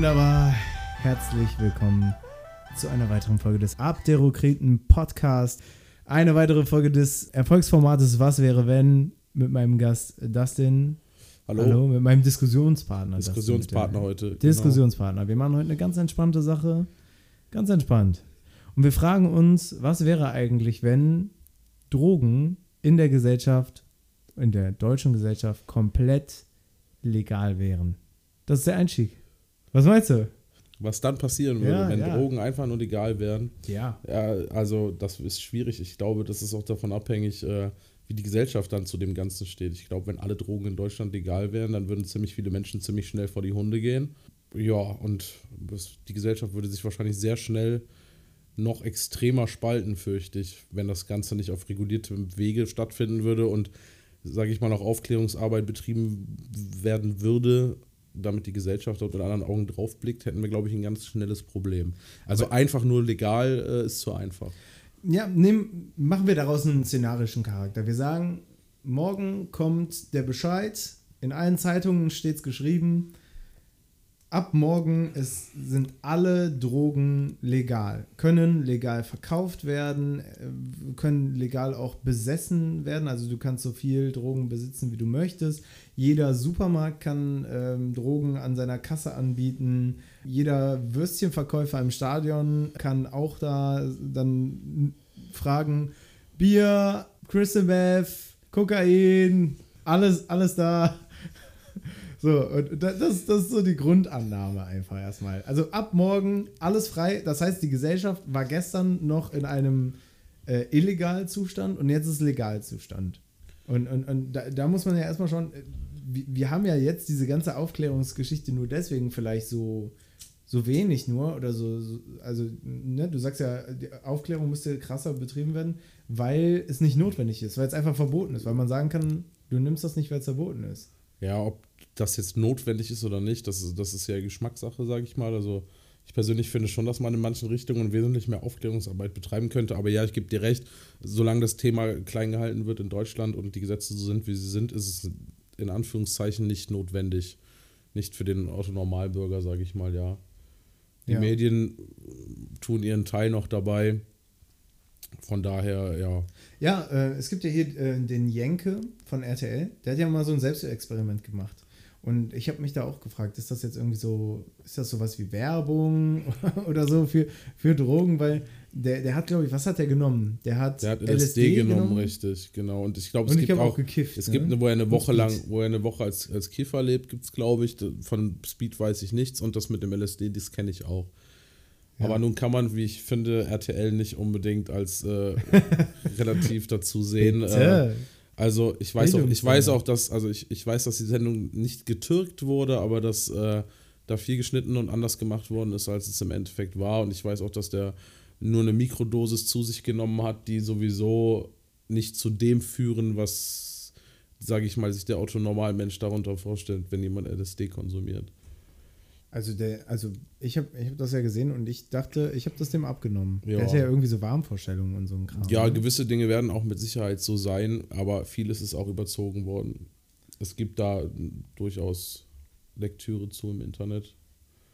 Wunderbar. Herzlich willkommen zu einer weiteren Folge des Abderokreten Podcast. Eine weitere Folge des Erfolgsformates Was wäre wenn mit meinem Gast Dustin. Hallo. Hallo, mit meinem Diskussionspartner. Diskussionspartner Dustin, heute. genau. Diskussionspartner. Wir machen heute eine ganz entspannte Sache. Ganz entspannt. Und wir fragen uns, was wäre eigentlich, wenn Drogen in der Gesellschaft, in der deutschen Gesellschaft, komplett legal wären? Das ist der Einstieg. Was meinst du? Was dann passieren würde, Ja, wenn ja. Drogen einfach nur legal wären. Ja. Ja, also das ist schwierig. Ich glaube, das ist auch davon abhängig, äh, wie die Gesellschaft dann zu dem Ganzen steht. Ich glaube, wenn alle Drogen in Deutschland legal wären, dann würden ziemlich viele Menschen ziemlich schnell vor die Hunde gehen. Ja, und die Gesellschaft würde sich wahrscheinlich sehr schnell noch extremer spalten, fürchte ich, wenn das Ganze nicht auf reguliertem Wege stattfinden würde und, sage ich mal, auch Aufklärungsarbeit betrieben werden würde, damit die Gesellschaft dort mit anderen Augen draufblickt, hätten wir, glaube ich, ein ganz schnelles Problem. Also einfach nur legal äh, ist zu einfach. Ja, nehm, machen wir daraus einen szenarischen Charakter. Wir sagen, morgen kommt der Bescheid, in allen Zeitungen steht es geschrieben, ab morgen es sind alle Drogen legal, können legal verkauft werden, äh, können legal auch besessen werden, also du kannst so viel Drogen besitzen, wie du möchtest. Jeder Supermarkt kann ähm, Drogen an seiner Kasse anbieten. Jeder Würstchenverkäufer im Stadion kann auch da dann fragen: Bier, Crystal Meth, Kokain, alles, alles da. So, und da- das, das ist so die Grundannahme einfach erstmal. Also ab morgen alles frei. Das heißt, die Gesellschaft war gestern noch in einem äh, Illegalzustand und jetzt ist Legalzustand. Und, und, und da, da muss man ja erstmal schon, äh, wir, wir haben ja jetzt diese ganze Aufklärungsgeschichte nur deswegen vielleicht so, so wenig nur oder so, so also ne, du sagst ja, die Aufklärung müsste krasser betrieben werden, weil es nicht notwendig ist, weil es einfach verboten ist, weil man sagen kann, du nimmst das nicht, weil es verboten ist. Ja, ob das jetzt notwendig ist oder nicht, das ist, das ist ja Geschmackssache, sage ich mal. Also ich persönlich finde schon, dass man in manchen Richtungen wesentlich mehr Aufklärungsarbeit betreiben könnte. Aber ja, ich gebe dir recht, solange das Thema klein gehalten wird in Deutschland und die Gesetze so sind, wie sie sind, ist es in Anführungszeichen nicht notwendig. Nicht für den Autonormalbürger, sage ich mal, ja. Die Ja. Medien tun ihren Teil noch dabei. Von daher, ja. Ja, äh, es gibt ja hier äh, den Jenke von RTL, der hat ja mal so ein Selbstexperiment gemacht. Und ich habe mich da auch gefragt, ist das jetzt irgendwie so, ist das sowas wie Werbung oder so für, für Drogen? Weil der, der hat, glaube ich, was hat der genommen? Der hat, Der hat LSD, genommen, richtig, genau. Und ich glaube, es ich gibt auch gekifft. es ne? gibt eine, wo er eine Woche lang, wo er eine Woche als, als Kiffer lebt, gibt es, glaube ich. Von Speed weiß ich nichts und das mit dem LSD, das kenne ich auch. Ja. Aber nun kann man, wie ich finde, RTL nicht unbedingt als äh, relativ dazu sehen. Äh, Bitte. Also ich weiß auch, ich weiß auch, dass, also ich, ich weiß, dass die Sendung nicht getürkt wurde, aber dass äh, da viel geschnitten und anders gemacht worden ist, als es im Endeffekt war. Und ich weiß auch, dass der nur eine Mikrodosis zu sich genommen hat, die sowieso nicht zu dem führen, was, sage ich mal, sich der Autonormalmensch darunter vorstellt, wenn jemand LSD konsumiert. Also, der, also ich habe ich hab das ja gesehen und ich dachte, ich habe das dem abgenommen. Ja. Der hatte ja irgendwie so Warmvorstellungen und so ein Kram. Ja, ne? gewisse Dinge werden auch mit Sicherheit so sein, aber vieles ist auch überzogen worden. Es gibt da durchaus Lektüre zu im Internet.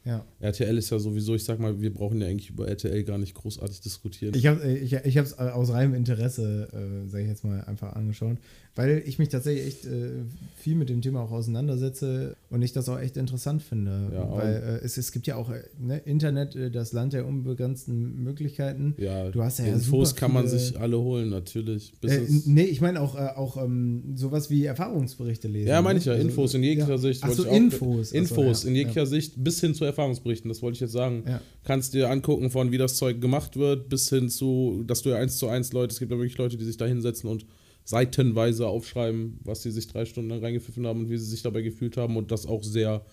Ja. RTL ist ja sowieso, ich sag mal, wir brauchen ja eigentlich über RTL gar nicht großartig diskutieren. Ich habe ich, ich es aus reinem Interesse, äh, sage ich jetzt mal, einfach angeschaut, weil ich mich tatsächlich echt äh, viel mit dem Thema auch auseinandersetze und ich das auch echt interessant finde. Ja, weil äh, es, es gibt ja auch äh, ne, Internet, äh, das Land der unbegrenzten Möglichkeiten. ja, Du hast ja Infos kann man sich alle holen, natürlich. Bis Äh, es, nee, ich meine auch, auch ähm, sowas wie Erfahrungsberichte lesen. ja, meine ich ja, Also, Infos in jeglicher ja. Sicht. Ach wollte so, ich auch- Infos. Ach so, Infos ja, in jeglicher. Sicht bis hin zu Erfahrungsberichten, das wollte ich jetzt sagen. Ja. Kannst dir angucken, von wie das Zeug gemacht wird, bis hin zu, dass du ja eins zu eins Leute, es gibt ja wirklich Leute, die sich da hinsetzen und seitenweise aufschreiben, was sie sich drei Stunden lang reingepfiffen haben und wie sie sich dabei gefühlt haben und das auch sehr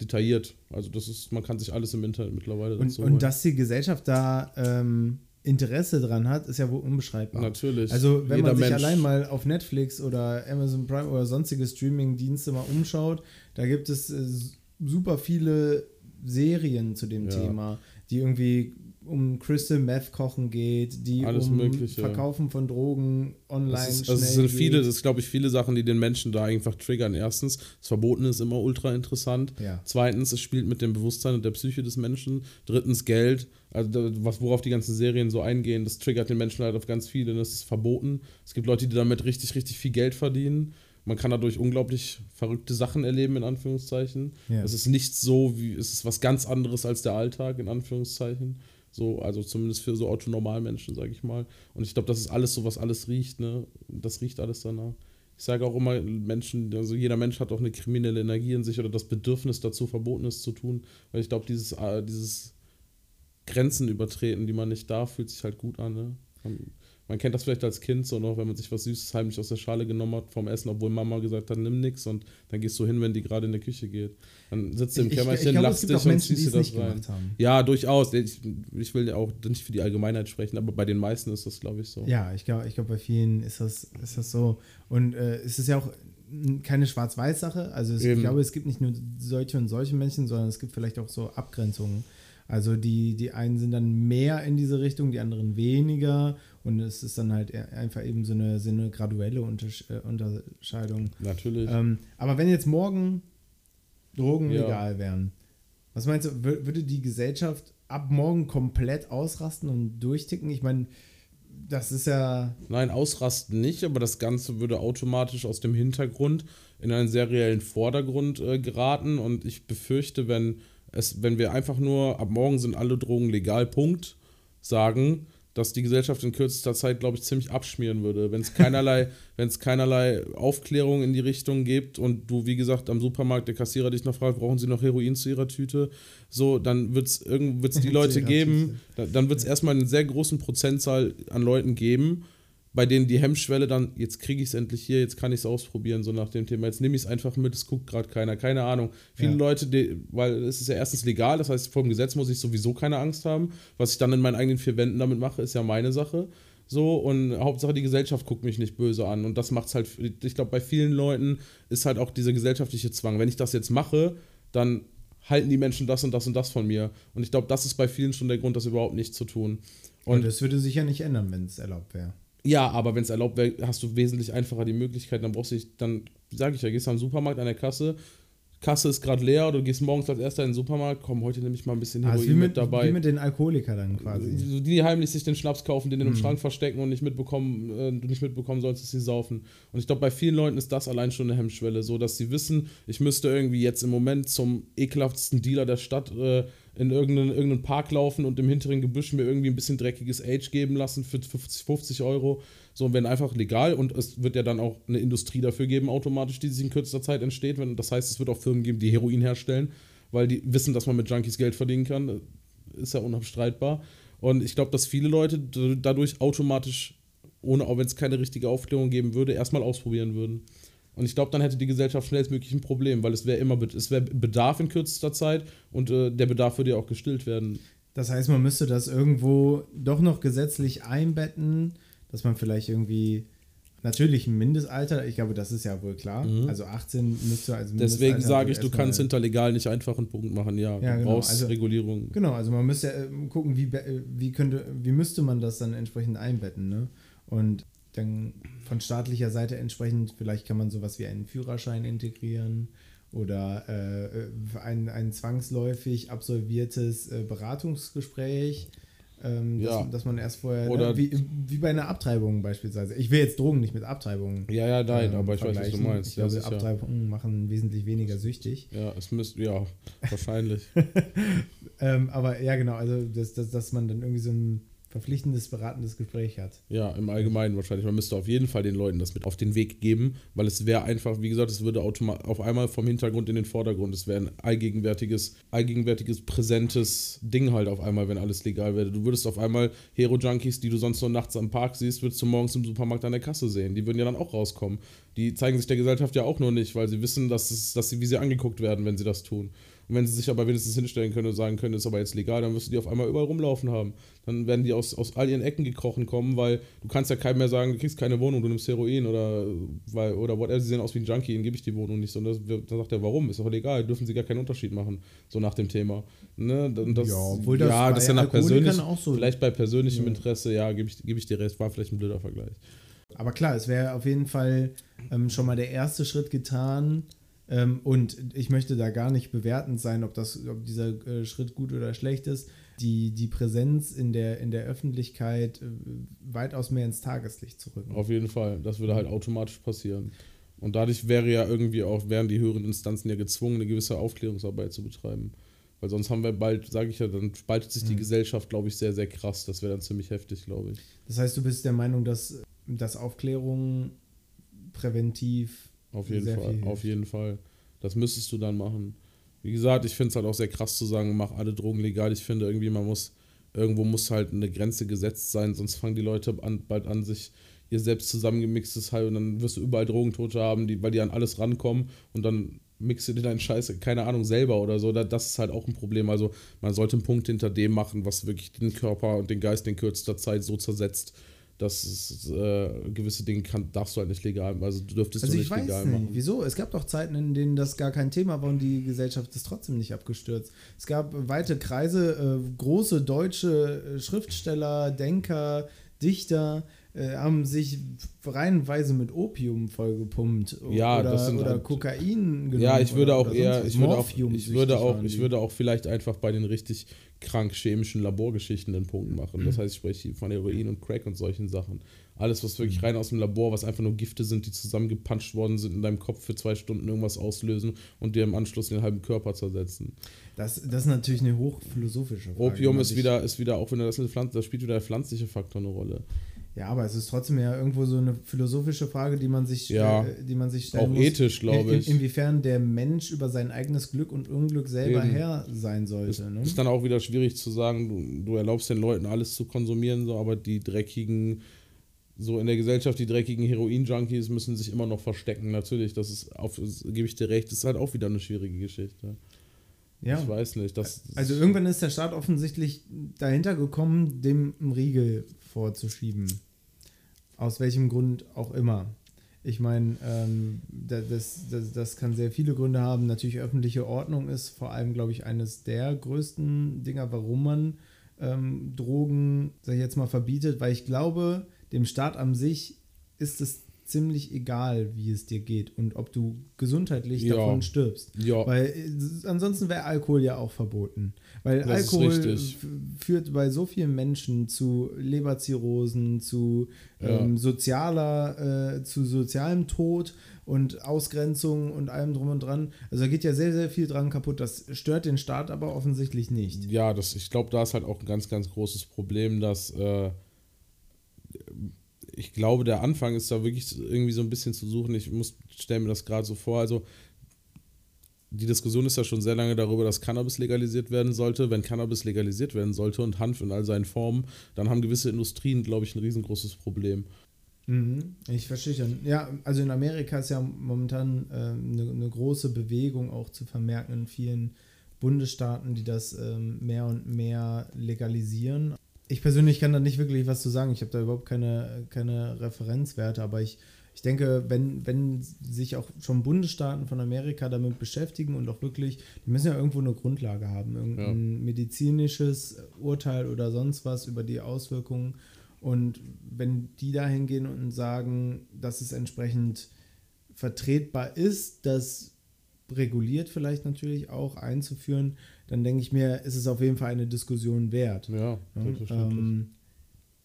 detailliert. Also das ist, man kann sich alles im Internet mittlerweile Und, dazu holen. und dass die Gesellschaft da ähm, Interesse dran hat, ist ja wohl unbeschreibbar. Natürlich. Also wenn man sich Mensch- allein mal auf Netflix oder Amazon Prime oder sonstige Streaming-Dienste mal umschaut, da gibt es äh, super viele Serien zu dem Ja. Thema, die irgendwie um Crystal Meth kochen geht, die Alles um Mögliche. Verkaufen von Drogen online Das, ist, also es sind geht. viele, das ist, glaube ich, viele Sachen, die den Menschen da einfach triggern. Erstens, das Verbotene ist immer ultra interessant. Ja. Zweitens, es spielt mit dem Bewusstsein und der Psyche des Menschen. Drittens, Geld. Also, was, worauf die ganzen Serien so eingehen, das triggert den Menschen halt auf ganz viele. Das ist verboten. Es gibt Leute, die damit richtig, richtig viel Geld verdienen. Man kann dadurch unglaublich verrückte Sachen erleben, in Anführungszeichen. Ja. Es ist nicht so, wie es ist was ganz anderes als der Alltag, in Anführungszeichen. So, also zumindest für so Autonormalmenschen, sage ich mal. Und ich glaube, das ist alles so, was alles riecht, ne? Das riecht alles danach. Ich sage auch immer, Menschen, also jeder Mensch hat auch eine kriminelle Energie in sich oder das Bedürfnis dazu, Verbotenes zu tun. Weil ich glaube, dieses, äh, dieses Grenzen übertreten, die man nicht darf, fühlt sich halt gut an, ne? Man, kennt das vielleicht als Kind so noch, wenn man sich was Süßes heimlich aus der Schale genommen hat vom Essen, obwohl Mama gesagt hat, nimm nix und dann gehst du hin, wenn die gerade in der Küche geht. Dann sitzt du im Kämmerchen, lachst dich und ziehst dir das nicht rein. Ja, durchaus. Ich, ich will ja auch nicht für die Allgemeinheit sprechen, aber bei den meisten ist das, glaube ich, so. Ja, ich glaube, ich glaub, bei vielen ist das, ist das so. Und äh, es ist ja auch keine Schwarz-Weiß-Sache. Also es, ich glaube, es gibt nicht nur solche und solche Menschen, sondern es gibt vielleicht auch so Abgrenzungen. Also die, die einen sind dann mehr in diese Richtung, die anderen weniger. Und es ist dann halt eher- einfach eben so eine, so eine graduelle äh, Unterscheidung. Natürlich. Ähm, aber wenn jetzt morgen Drogen Ja. legal wären, was meinst du, wür- würde die Gesellschaft ab morgen komplett ausrasten und durchticken? Ich meine, das ist ja. Nein, ausrasten nicht, aber das Ganze würde automatisch aus dem Hintergrund in einen seriellen Vordergrund äh, geraten und ich befürchte, wenn es, wenn wir einfach nur ab morgen sind alle Drogen legal, Punkt, sagen, dass die Gesellschaft in kürzester Zeit, glaube ich, ziemlich abschmieren würde. Wenn es keinerlei, keinerlei Aufklärung in die Richtung gibt und du, wie gesagt, am Supermarkt der Kassierer dich noch fragt, brauchen sie noch Heroin zu ihrer Tüte, so, dann wird es die Leute geben, dann wird es erstmal einen sehr großen Prozentzahl an Leuten geben, bei denen die Hemmschwelle dann, jetzt kriege ich es endlich hier, jetzt kann ich es ausprobieren, so nach dem Thema, jetzt nehme ich es einfach mit, es guckt gerade keiner, keine Ahnung. Viele Ja. Leute, die, weil es ist ja erstens legal, das heißt, vor dem Gesetz muss ich sowieso keine Angst haben. Was ich dann in meinen eigenen vier Wänden damit mache, ist ja meine Sache. So, und Hauptsache die Gesellschaft guckt mich nicht böse an. Und das macht es halt, ich glaube, bei vielen Leuten ist halt auch dieser gesellschaftliche Zwang. Wenn ich das jetzt mache, dann halten die Menschen das und das und das von mir. Und ich glaube, das ist bei vielen schon der Grund, das überhaupt nicht zu tun. Und Und das würde sich ja nicht ändern, wenn es erlaubt wäre. Ja, aber wenn es erlaubt wäre, hast du wesentlich einfacher die Möglichkeit, dann brauchst du dich, dann sage ich ja, gehst du am Supermarkt an der Kasse, Kasse ist gerade leer oder du gehst morgens als erster in den Supermarkt, komm, heute nehme ich mal ein bisschen Ah, Heroin wie mit, mit, dabei. wie mit den Alkoholikern dann quasi. So die heimlich sich den Schnaps kaufen, den in Mhm. Schrank verstecken und nicht mitbekommen, äh, du nicht mitbekommen sollst, dass sie saufen. Und ich glaube, bei vielen Leuten ist das allein schon eine Hemmschwelle, so dass sie wissen, ich müsste irgendwie jetzt im Moment zum ekelhaftsten Dealer der Stadt äh, in irgendeinen, irgendeinen Park laufen und im hinteren Gebüsch mir irgendwie ein bisschen dreckiges Age geben lassen für 50, 50 Euro. So, wenn einfach legal und es wird ja dann auch eine Industrie dafür geben, automatisch, die sich in kürzester Zeit entsteht. Wenn, das heißt, es wird auch Firmen geben, die Heroin herstellen, weil die wissen, dass man mit Junkies Geld verdienen kann. Ist ja unabstreitbar. Und ich glaube, dass viele Leute dadurch automatisch, ohne auch wenn es keine richtige Aufklärung geben würde, erstmal ausprobieren würden. Und ich glaube, dann hätte die Gesellschaft schnellstmöglich ein Problem, weil es wäre immer es wäre Bedarf in kürzester Zeit und äh, der Bedarf würde ja auch gestillt werden. Das heißt, man müsste das irgendwo doch noch gesetzlich einbetten, dass man vielleicht irgendwie natürlich ein Mindestalter, ich glaube, das ist ja wohl klar. Also 18 müsste als Deswegen Mindestalter sage ich, du kannst hinter legal nicht einfach einen Punkt machen. Ja, Ja, du genau. brauchst Also- Regulierung. Genau, also man müsste ähm, gucken, wie, äh, wie könnte, wie müsste man das dann entsprechend einbetten, ne? Und dann von staatlicher Seite entsprechend, vielleicht kann man sowas wie einen Führerschein integrieren oder äh, ein, ein zwangsläufig absolviertes äh, Beratungsgespräch, ähm, Ja. dass, dass man erst vorher, Oder- ne, wie, wie bei einer Abtreibung beispielsweise. Ich will jetzt Drogen nicht mit Abtreibung Ja, ja, nein, ähm, aber ich weiß, was du meinst. Ich Ja, glaube, sicher. Abtreibungen machen wesentlich weniger süchtig. Ja, es müsste, ja, wahrscheinlich. Ähm, aber ja, genau, also dass, dass, dass man dann irgendwie so ein verpflichtendes, beratendes Gespräch hat. Ja, im Allgemeinen wahrscheinlich. Man müsste auf jeden Fall den Leuten das mit auf den Weg geben, weil es wäre einfach, wie gesagt, es würde auf einmal vom Hintergrund in den Vordergrund. Es wäre ein allgegenwärtiges, allgegenwärtiges, präsentes Ding halt auf einmal, wenn alles legal wäre. Du würdest auf einmal Hero-Junkies, die du sonst nur nachts am Park siehst, würdest du morgens im Supermarkt an der Kasse sehen. Die würden ja dann auch rauskommen. Die zeigen sich der Gesellschaft ja auch nur nicht, weil sie wissen, dass, es, dass sie, wie sie angeguckt werden, wenn sie das tun. Und wenn sie sich aber wenigstens hinstellen können und sagen können, ist aber jetzt legal, dann wirst du die auf einmal überall rumlaufen haben. Dann werden die aus, aus all ihren Ecken gekrochen kommen, weil du kannst ja keinem mehr sagen, du kriegst keine Wohnung, du nimmst Heroin oder, weil, oder whatever, sie sehen aus wie ein Junkie, ihnen gebe ich die Wohnung nicht. Und das, dann sagt er, warum? Ist doch legal, dürfen sie gar keinen Unterschied machen. So nach dem Thema. Ne? Das, ja, obwohl das, ja, das ja nach persönlich, so. vielleicht bei persönlichem ja. Interesse, ja, gebe ich, geb ich dir recht, war vielleicht ein blöder Vergleich. Aber klar, es wäre auf jeden Fall ähm, schon mal der erste Schritt getan, ähm, und ich möchte da gar nicht bewertend sein, ob, das, ob dieser äh, Schritt gut oder schlecht ist. Die, die Präsenz in der, in der Öffentlichkeit äh, weitaus mehr ins Tageslicht zu rücken. Auf jeden Fall. Das würde halt automatisch passieren. Und dadurch wäre ja irgendwie auch, wären die höheren Instanzen ja gezwungen, eine gewisse Aufklärungsarbeit zu betreiben. Weil sonst haben wir bald, sage ich ja, dann spaltet sich die mhm. Gesellschaft, glaube ich, sehr, sehr krass. Das wäre dann ziemlich heftig, glaube ich. Das heißt, du bist der Meinung, dass, dass Aufklärung präventiv auf jeden Sehr Fall, auf jeden Fall. Das müsstest du dann machen. Wie gesagt, ich finde es halt auch sehr krass zu sagen, mach alle Drogen legal. Ich finde irgendwie, man muss, irgendwo muss halt eine Grenze gesetzt sein, sonst fangen die Leute an, bald an, sich ihr selbst zusammengemixtes halt und dann wirst du überall Drogentote haben, die, weil die an alles rankommen und dann mixe du dir deinen Scheiß, keine Ahnung, selber oder so. Das ist halt auch ein Problem. Also man sollte einen Punkt hinter dem machen, was wirklich den Körper und den Geist in kürzester Zeit so zersetzt, dass es, äh, gewisse Dinge kann, darfst du halt nicht legal machen. Also du dürftest also du nicht legal nicht. machen. Wieso? Es gab doch Zeiten, in denen das gar kein Thema war und die Gesellschaft ist trotzdem nicht abgestürzt. Es gab weite Kreise, äh, große deutsche äh, Schriftsteller, Denker, Dichter, äh, haben sich reihenweise mit Opium vollgepumpt ja, oder, das sind oder halt, Kokain genommen. Ja, ich würde auch eher, ich würde auch, ich würde auch, ich würde auch vielleicht einfach bei den richtig krank chemischen Laborgeschichten den Punkt machen. Das mhm. heißt, ich spreche von Heroin und Crack und solchen Sachen. Alles, was wirklich mhm. rein aus dem Labor, was einfach nur Gifte sind, die zusammengepanscht worden sind, in deinem Kopf für zwei Stunden irgendwas auslösen und dir im Anschluss den halben Körper zersetzen. Das, das ist natürlich eine hochphilosophische Frage. Opium ist wieder, ist wieder, auch wenn das, das spielt wieder der pflanzliche Faktor eine Rolle. Ja, aber es ist trotzdem ja irgendwo so eine philosophische Frage, die man sich, ja, äh, die man sich stellen auch muss. Auch ethisch, glaube ich. In, inwiefern der Mensch über sein eigenes Glück und Unglück selber Eben. Herr sein sollte. Ist, ne? ist dann auch wieder schwierig zu sagen, du, du erlaubst den Leuten alles zu konsumieren, so, aber die dreckigen, so in der Gesellschaft, die dreckigen Heroin-Junkies müssen sich immer noch verstecken. Natürlich, das ist, auf, das gebe ich dir recht, das ist halt auch wieder eine schwierige Geschichte. Ja. Ich weiß nicht. Das, also irgendwann ist der Staat offensichtlich dahinter gekommen, dem Riegel vorzuschieben. Aus welchem Grund auch immer. Ich meine, ähm, das, das, das kann sehr viele Gründe haben. Natürlich öffentliche Ordnung ist vor allem, glaube ich, eines der größten Dinger, warum man ähm, Drogen, sag ich jetzt mal, verbietet, weil ich glaube, dem Staat an sich ist es ziemlich egal, wie es dir geht und ob du gesundheitlich ja. davon stirbst. Ja. Weil äh, ansonsten wäre Alkohol ja auch verboten. Weil das Alkohol führt bei so vielen Menschen zu Leberzirrhosen, zu ja. ähm, sozialer, äh, zu sozialem Tod und Ausgrenzung und allem drum und dran. Also da geht ja sehr, sehr viel dran kaputt. Das stört den Staat aber offensichtlich nicht. Ja, das, ich glaube, da ist halt auch ein ganz, ganz großes Problem, dass äh, ich glaube, der Anfang ist da wirklich irgendwie so ein bisschen zu suchen. Ich muss stelle mir das gerade so vor. Also die Diskussion ist ja schon sehr lange darüber, dass Cannabis legalisiert werden sollte. Wenn Cannabis legalisiert werden sollte und Hanf in all seinen Formen, dann haben gewisse Industrien, glaube ich, ein riesengroßes Problem. Mhm, ich verstehe schon. Ja, also in Amerika ist ja momentan äh, eine, eine, große Bewegung auch zu vermerken in vielen Bundesstaaten, die das ähm, mehr und mehr legalisieren ich persönlich kann da nicht wirklich was zu sagen. Ich habe da überhaupt keine, keine Referenzwerte, aber ich, ich denke, wenn, wenn sich auch schon Bundesstaaten von Amerika damit beschäftigen und auch wirklich, die müssen ja irgendwo eine Grundlage haben, irgendein ja. medizinisches Urteil oder sonst was über die Auswirkungen. Und wenn die da hingehen und sagen, dass es entsprechend vertretbar ist, das reguliert vielleicht natürlich auch einzuführen, dann denke ich mir, ist es auf jeden Fall eine Diskussion wert. Ja, selbstverständlich. Ähm,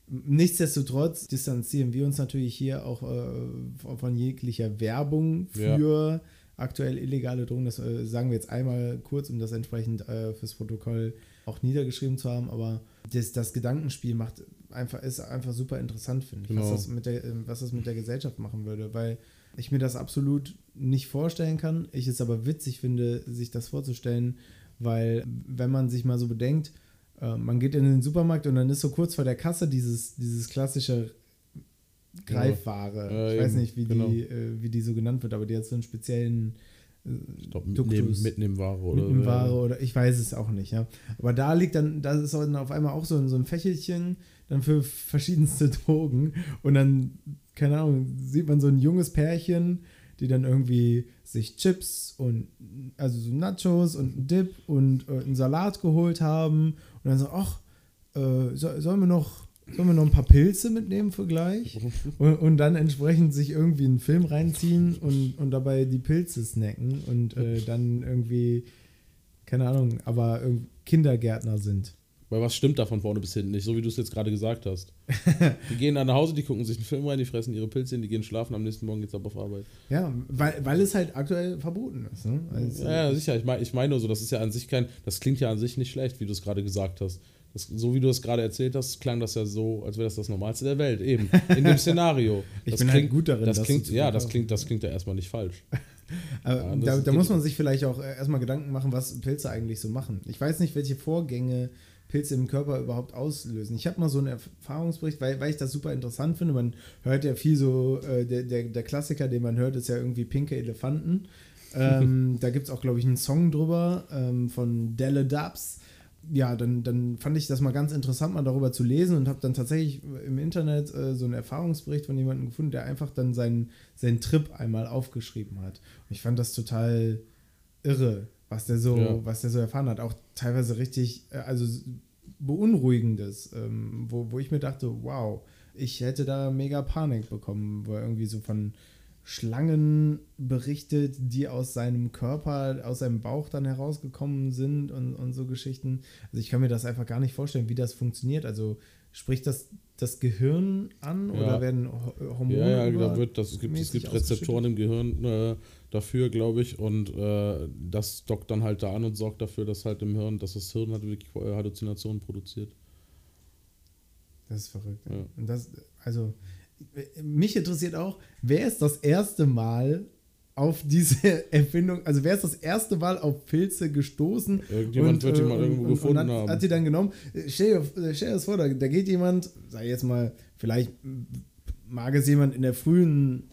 nichtsdestotrotz distanzieren wir uns natürlich hier auch äh, von jeglicher Werbung für ja. aktuell illegale Drogen. Das äh, sagen wir jetzt einmal kurz, um das entsprechend äh, fürs Protokoll auch niedergeschrieben zu haben, aber das, das Gedankenspiel macht einfach, ist einfach super interessant, finde ich, genau. was, das mit der, was das mit der Gesellschaft machen würde, weil ich mir das absolut nicht vorstellen kann. Ich es aber witzig finde, sich das vorzustellen, weil, wenn man sich mal so bedenkt, äh, man geht in den Supermarkt und dann ist so kurz vor der Kasse dieses, dieses klassische Greifware. Ja. ich weiß nicht, wie, genau. die, äh, wie die so genannt wird, aber die hat so einen speziellen ich glaube, mitnehmen, mitnehmen Ware oder mitnehmen Ware oder ich weiß es auch nicht, ja. Aber da liegt dann, da ist dann auf einmal auch so, so ein Fächelchen dann für verschiedenste Drogen und dann, keine Ahnung, sieht man so ein junges Pärchen, die dann irgendwie sich Chips und also so Nachos und einen Dip und äh, einen Salat geholt haben und dann so, ach, äh, so, sollen wir noch Sollen wir noch ein paar Pilze mitnehmen für gleich? Und, und dann entsprechend sich irgendwie einen Film reinziehen und, und dabei die Pilze snacken und äh, dann irgendwie, keine Ahnung, aber Kindergärtner sind. Weil was stimmt da von vorne bis hinten nicht, so wie du es jetzt gerade gesagt hast. die gehen dann nach Hause, die gucken sich einen Film rein, die fressen ihre Pilze, die gehen schlafen, am nächsten Morgen geht's ab auf Arbeit. Ja, weil, weil es halt aktuell verboten ist. Ne? Also, ja, ja, sicher. Ich meine ich mein nur so, das ist ja an sich kein, das klingt ja an sich nicht schlecht, wie du es gerade gesagt hast. Das, so wie du es gerade erzählt hast, klang das ja so, als wäre das das Normalste der Welt. Eben, in dem Szenario. ich das bin klingt, halt gut darin, das das klingt, Ja, das klingt, das klingt ja erstmal nicht falsch. Ja, da, da muss man sich vielleicht auch äh, erstmal Gedanken machen, was Pilze eigentlich so machen. Ich weiß nicht, welche Vorgänge Pilze im Körper überhaupt auslösen. Ich habe mal so einen Erfahrungsbericht, weil, weil ich das super interessant finde. Man hört ja viel so, äh, der, der, der Klassiker, den man hört, ist ja irgendwie pinke Elefanten. Ähm, da gibt es auch, glaube ich, einen Song drüber ähm, von Delle Dubs. Ja, dann, dann fand ich das mal ganz interessant, mal darüber zu lesen und habe dann tatsächlich im Internet äh, so einen Erfahrungsbericht von jemandem gefunden, der einfach dann seinen, seinen Trip einmal aufgeschrieben hat. Und ich fand das total irre, was der so, Ja. was der so erfahren hat. Auch teilweise richtig, äh, also beunruhigendes, ähm, wo, wo ich mir dachte, wow, ich hätte da mega Panik bekommen, wo er irgendwie so von Schlangen berichtet, die aus seinem Körper, aus seinem Bauch dann herausgekommen sind und, und so Geschichten. Also ich kann mir das einfach gar nicht vorstellen, wie das funktioniert. Also spricht das das Gehirn an Ja. oder werden Ho- Hormone Ja, ja, über- da wird das, es gibt, es gibt Rezeptoren im Gehirn äh, dafür, glaube ich, und äh, das dockt dann halt da an und sorgt dafür, dass halt im Hirn, dass das Hirn halt wirklich äh, Halluzinationen produziert. Das ist verrückt. Ja. Ja. Und das, also, mich interessiert auch, wer ist das erste Mal auf diese Erfindung, also wer ist das erste Mal auf Pilze gestoßen? Irgendjemand wird die mal irgendwo gefunden und hat, haben. Hat die dann genommen. Stell dir, stell dir das vor, da, da geht jemand, sag jetzt mal, vielleicht mag es jemand in der frühen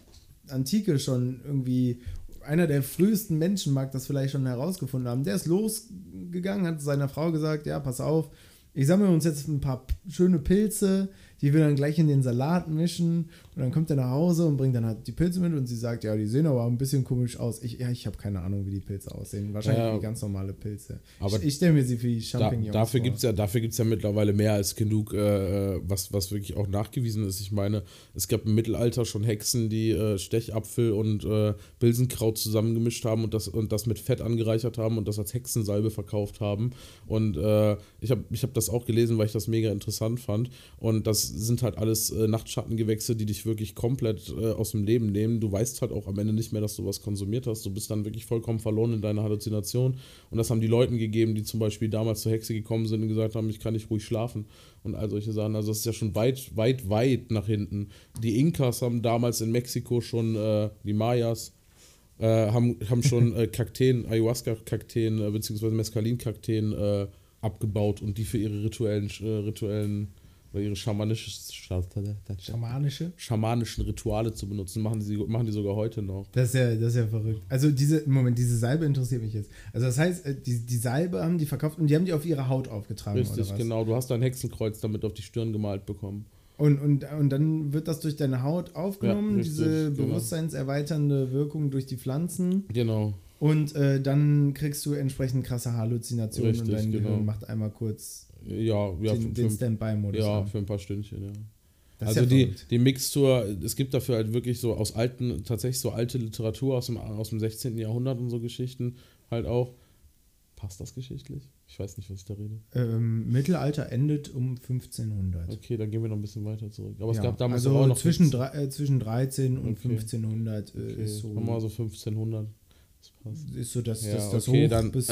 Antike schon irgendwie, einer der frühesten Menschen mag das vielleicht schon herausgefunden haben. Der ist losgegangen, hat seiner Frau gesagt, ja, pass auf, ich sammle uns jetzt ein paar schöne Pilze, die wir dann gleich in den Salat mischen und dann kommt er nach Hause und bringt dann halt die Pilze mit und sie sagt, ja, die sehen aber ein bisschen komisch aus. Ich, ja, ich habe keine Ahnung, wie die Pilze aussehen. Wahrscheinlich Ja. wie ganz normale Pilze. Aber ich ich stelle mir sie wie Da, Champignons dafür vor. gibt es ja, dafür mittlerweile mehr als genug, äh, was, was wirklich auch nachgewiesen ist. Ich meine, es gab im Mittelalter schon Hexen, die äh, Stechapfel und äh, Bilsenkraut zusammengemischt haben und das, und das mit Fett angereichert haben und das als Hexensalbe verkauft haben. Und äh, ich habe ich hab das auch gelesen, weil ich das mega interessant fand. Und das sind halt alles äh, Nachtschattengewächse, die dich wirklich komplett äh, aus dem Leben nehmen. Du weißt halt auch am Ende nicht mehr, dass du was konsumiert hast. Du bist dann wirklich vollkommen verloren in deiner Halluzination. Und das haben die Leuten gegeben, die zum Beispiel damals zur Hexe gekommen sind und gesagt haben, ich kann nicht ruhig schlafen. Und all solche Sachen. Also das ist ja schon weit, weit, weit nach hinten. Die Inkas haben damals in Mexiko schon, äh, die Mayas, äh, haben, haben schon äh, Kakteen, Ayahuasca-Kakteen, äh, beziehungsweise Mescalin-Kakteen abgebaut und die für ihre rituellen, rituellen oder ihre schamanische, Schamanische? schamanischen Rituale zu benutzen. Machen die, machen die sogar heute noch. Das ist ja, das ist ja verrückt. Also diese, Moment, diese Salbe interessiert mich jetzt. Also das heißt, äh, die, die Salbe haben die verkauft und die haben die auf ihre Haut aufgetragen, Richtig, genau. Du hast dein Hexenkreuz damit auf die Stirn gemalt bekommen. Und, und, und dann wird das durch deine Haut aufgenommen, Ja, richtig, diese genau. bewusstseinserweiternde Wirkung durch die Pflanzen. Genau. Und äh, dann kriegst du entsprechend krasse Halluzinationen und Richtig, dein genau. Gehirn macht einmal kurz Ja, ja, den, für, den Standby-Modus ja an. für ein paar Stündchen, ja. Das also ja die, verrückt. die Mixtur, es gibt dafür halt wirklich so aus alten, tatsächlich so alte Literatur aus dem, aus dem 16. Jahrhundert und so Geschichten halt auch. Passt das geschichtlich? Ich weiß nicht, was ich da rede. Ähm, Mittelalter endet um 1500. Okay, dann gehen wir noch ein bisschen weiter zurück. Aber es Ja, gab damals also auch noch zwischen, drei, äh, zwischen 13 und Okay. 1500 äh, Okay, ist so Machen wir mal so 1500. Ist so das, Ja, das, das okay, Hoch dann- bis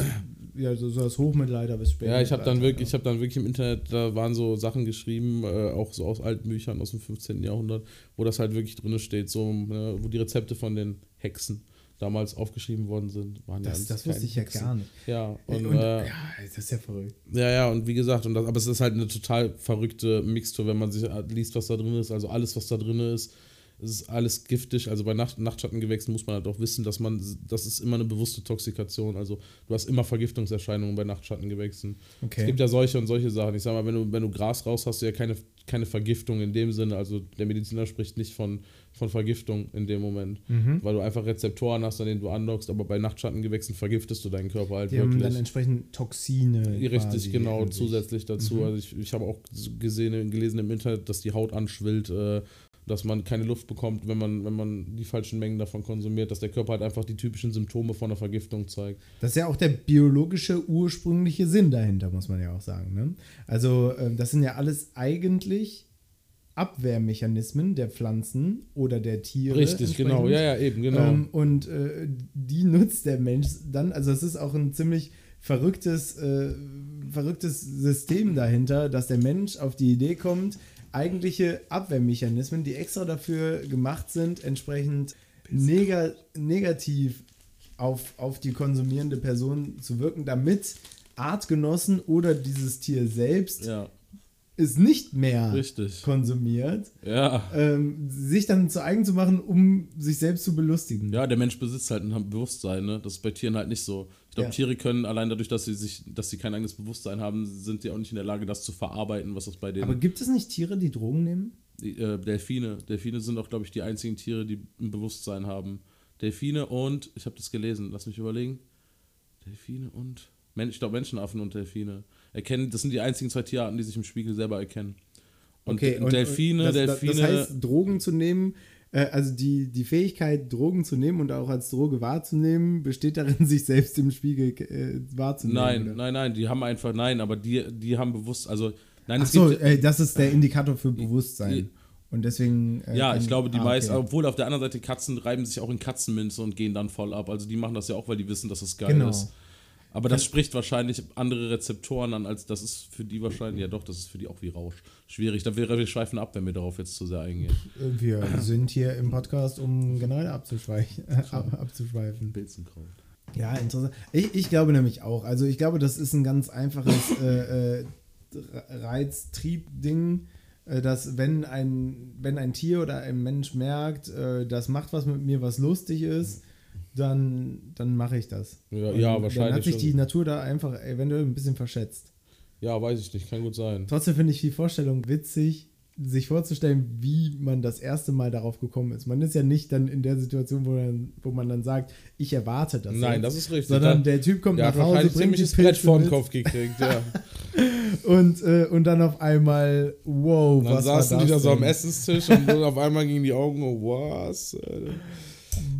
ja so, so das Hochmittelalter bis später. Ja, ich habe dann wirklich, ich habe dann wirklich im Internet, da waren so Sachen geschrieben, äh, auch so aus alten Büchern aus dem 15. Jahrhundert, wo das halt wirklich drin steht, so, ne, wo die Rezepte von den Hexen damals aufgeschrieben worden sind. Waren ja Das, alles das wusste ich ja Hexen. gar nicht. Ja, und, Und, äh, ja, das ist ja verrückt. ja, ja, und wie gesagt, und das, aber es ist halt eine total verrückte Mixtur, wenn man sich äh, liest, was da drin ist. Also alles, was da drin ist, es ist alles giftig. Also bei Nacht, Nachtschattengewächsen muss man halt auch wissen, dass man, das ist immer eine bewusste Toxikation. Also du hast immer Vergiftungserscheinungen bei Nachtschattengewächsen. Okay. Es gibt ja solche und solche Sachen. Ich sag mal, wenn du, wenn du Gras raus hast, du ja keine, keine Vergiftung in dem Sinne. Also der Mediziner spricht nicht von, von Vergiftung in dem Moment, Mhm. weil du einfach Rezeptoren hast, an denen du andockst. Aber bei Nachtschattengewächsen vergiftest du deinen Körper halt Die haben wirklich. dann entsprechend Toxine. Richtig, genau, zusätzlich dazu. Mhm. Also ich, ich habe auch gesehen, gelesen im Internet, dass die Haut anschwillt, äh, dass man keine Luft bekommt, wenn man, wenn man die falschen Mengen davon konsumiert, dass der Körper halt einfach die typischen Symptome von einer Vergiftung zeigt. Das ist ja auch der biologische ursprüngliche Sinn dahinter, muss man ja auch sagen. Ne? Also, ähm, das sind ja alles eigentlich Abwehrmechanismen der Pflanzen oder der Tiere. Richtig, genau, ja, ja, eben, genau. Ähm, und äh, die nutzt der Mensch dann, also es ist auch ein ziemlich verrücktes, äh, verrücktes System dahinter, dass der Mensch auf die Idee kommt, eigentliche Abwehrmechanismen, die extra dafür gemacht sind, entsprechend nega negativ auf, auf die konsumierende Person zu wirken, damit Artgenossen oder dieses Tier selbst ja, es nicht mehr richtig. konsumiert, Ja. ähm, sich dann zu eigen zu machen, um sich selbst zu belustigen. Ja, der Mensch besitzt halt ein Bewusstsein, ne? Das ist bei Tieren halt nicht so. Ich glaube, Ja. Tiere können allein dadurch, dass sie sich, dass sie kein eigenes Bewusstsein haben, sind die auch nicht in der Lage, das zu verarbeiten, was das bei denen. Aber gibt es nicht Tiere, die Drogen nehmen? Die, äh, Delfine. Delfine sind auch, glaube ich, die einzigen Tiere, die ein Bewusstsein haben. Delfine und, ich habe das gelesen, lass mich überlegen. Delfine und. Ich glaube, Menschenaffen und Delfine. Erkennen, das sind die einzigen zwei Tierarten, die sich im Spiegel selber erkennen. Und, und Delfine, das, Delfine. Das heißt, Drogen zu nehmen, äh, also die, die Fähigkeit, Drogen zu nehmen und auch als Droge wahrzunehmen, besteht darin, sich selbst im Spiegel äh, wahrzunehmen. nein, oder? nein, nein, die haben einfach, nein, aber die, die haben bewusst, also, nein, Ach es so, gibt. äh, das ist der Indikator für Bewusstsein. die- Und deswegen. äh, Ja, ich glaube, die ah, meisten, okay. obwohl auf der anderen Seite Katzen reiben sich auch in Katzenminze und gehen dann voll ab. Also die machen das ja auch, weil die wissen, dass das geil Genau. ist. Aber das spricht wahrscheinlich andere Rezeptoren an, als das ist für die wahrscheinlich, ja doch, das ist für die auch wie Rausch. Schwierig, da wäre wir schweifen ab, wenn wir darauf jetzt zu sehr eingehen. Wir sind hier im Podcast, um generell ab, abzuschweifen. Pilzenkraut. Ja, interessant. Ich, ich glaube nämlich auch. Also ich glaube, das ist ein ganz einfaches äh, äh, Reiz-Trieb-Ding, äh, dass wenn ein, wenn ein Tier oder ein Mensch merkt, äh, das macht was mit mir, was lustig ist, dann, dann mache ich das. Ja, ja, Dann wahrscheinlich hat sich die Natur da einfach eventuell ein bisschen verschätzt. Ja, weiß ich nicht, kann gut sein. Trotzdem finde ich die Vorstellung witzig, sich vorzustellen, wie man das erste Mal darauf gekommen ist. Man ist ja nicht dann in der Situation, wo, dann, wo man dann sagt, ich erwarte das. Nein, jetzt, das ist richtig. Sondern der Typ kommt hat nach Hause, bringt die Brett vor den Kopf gekriegt, ja. und, äh, und dann auf einmal, wow, Und dann was war saßen das die da so am? Essenstisch und dann auf einmal gingen die Augen, oh, was?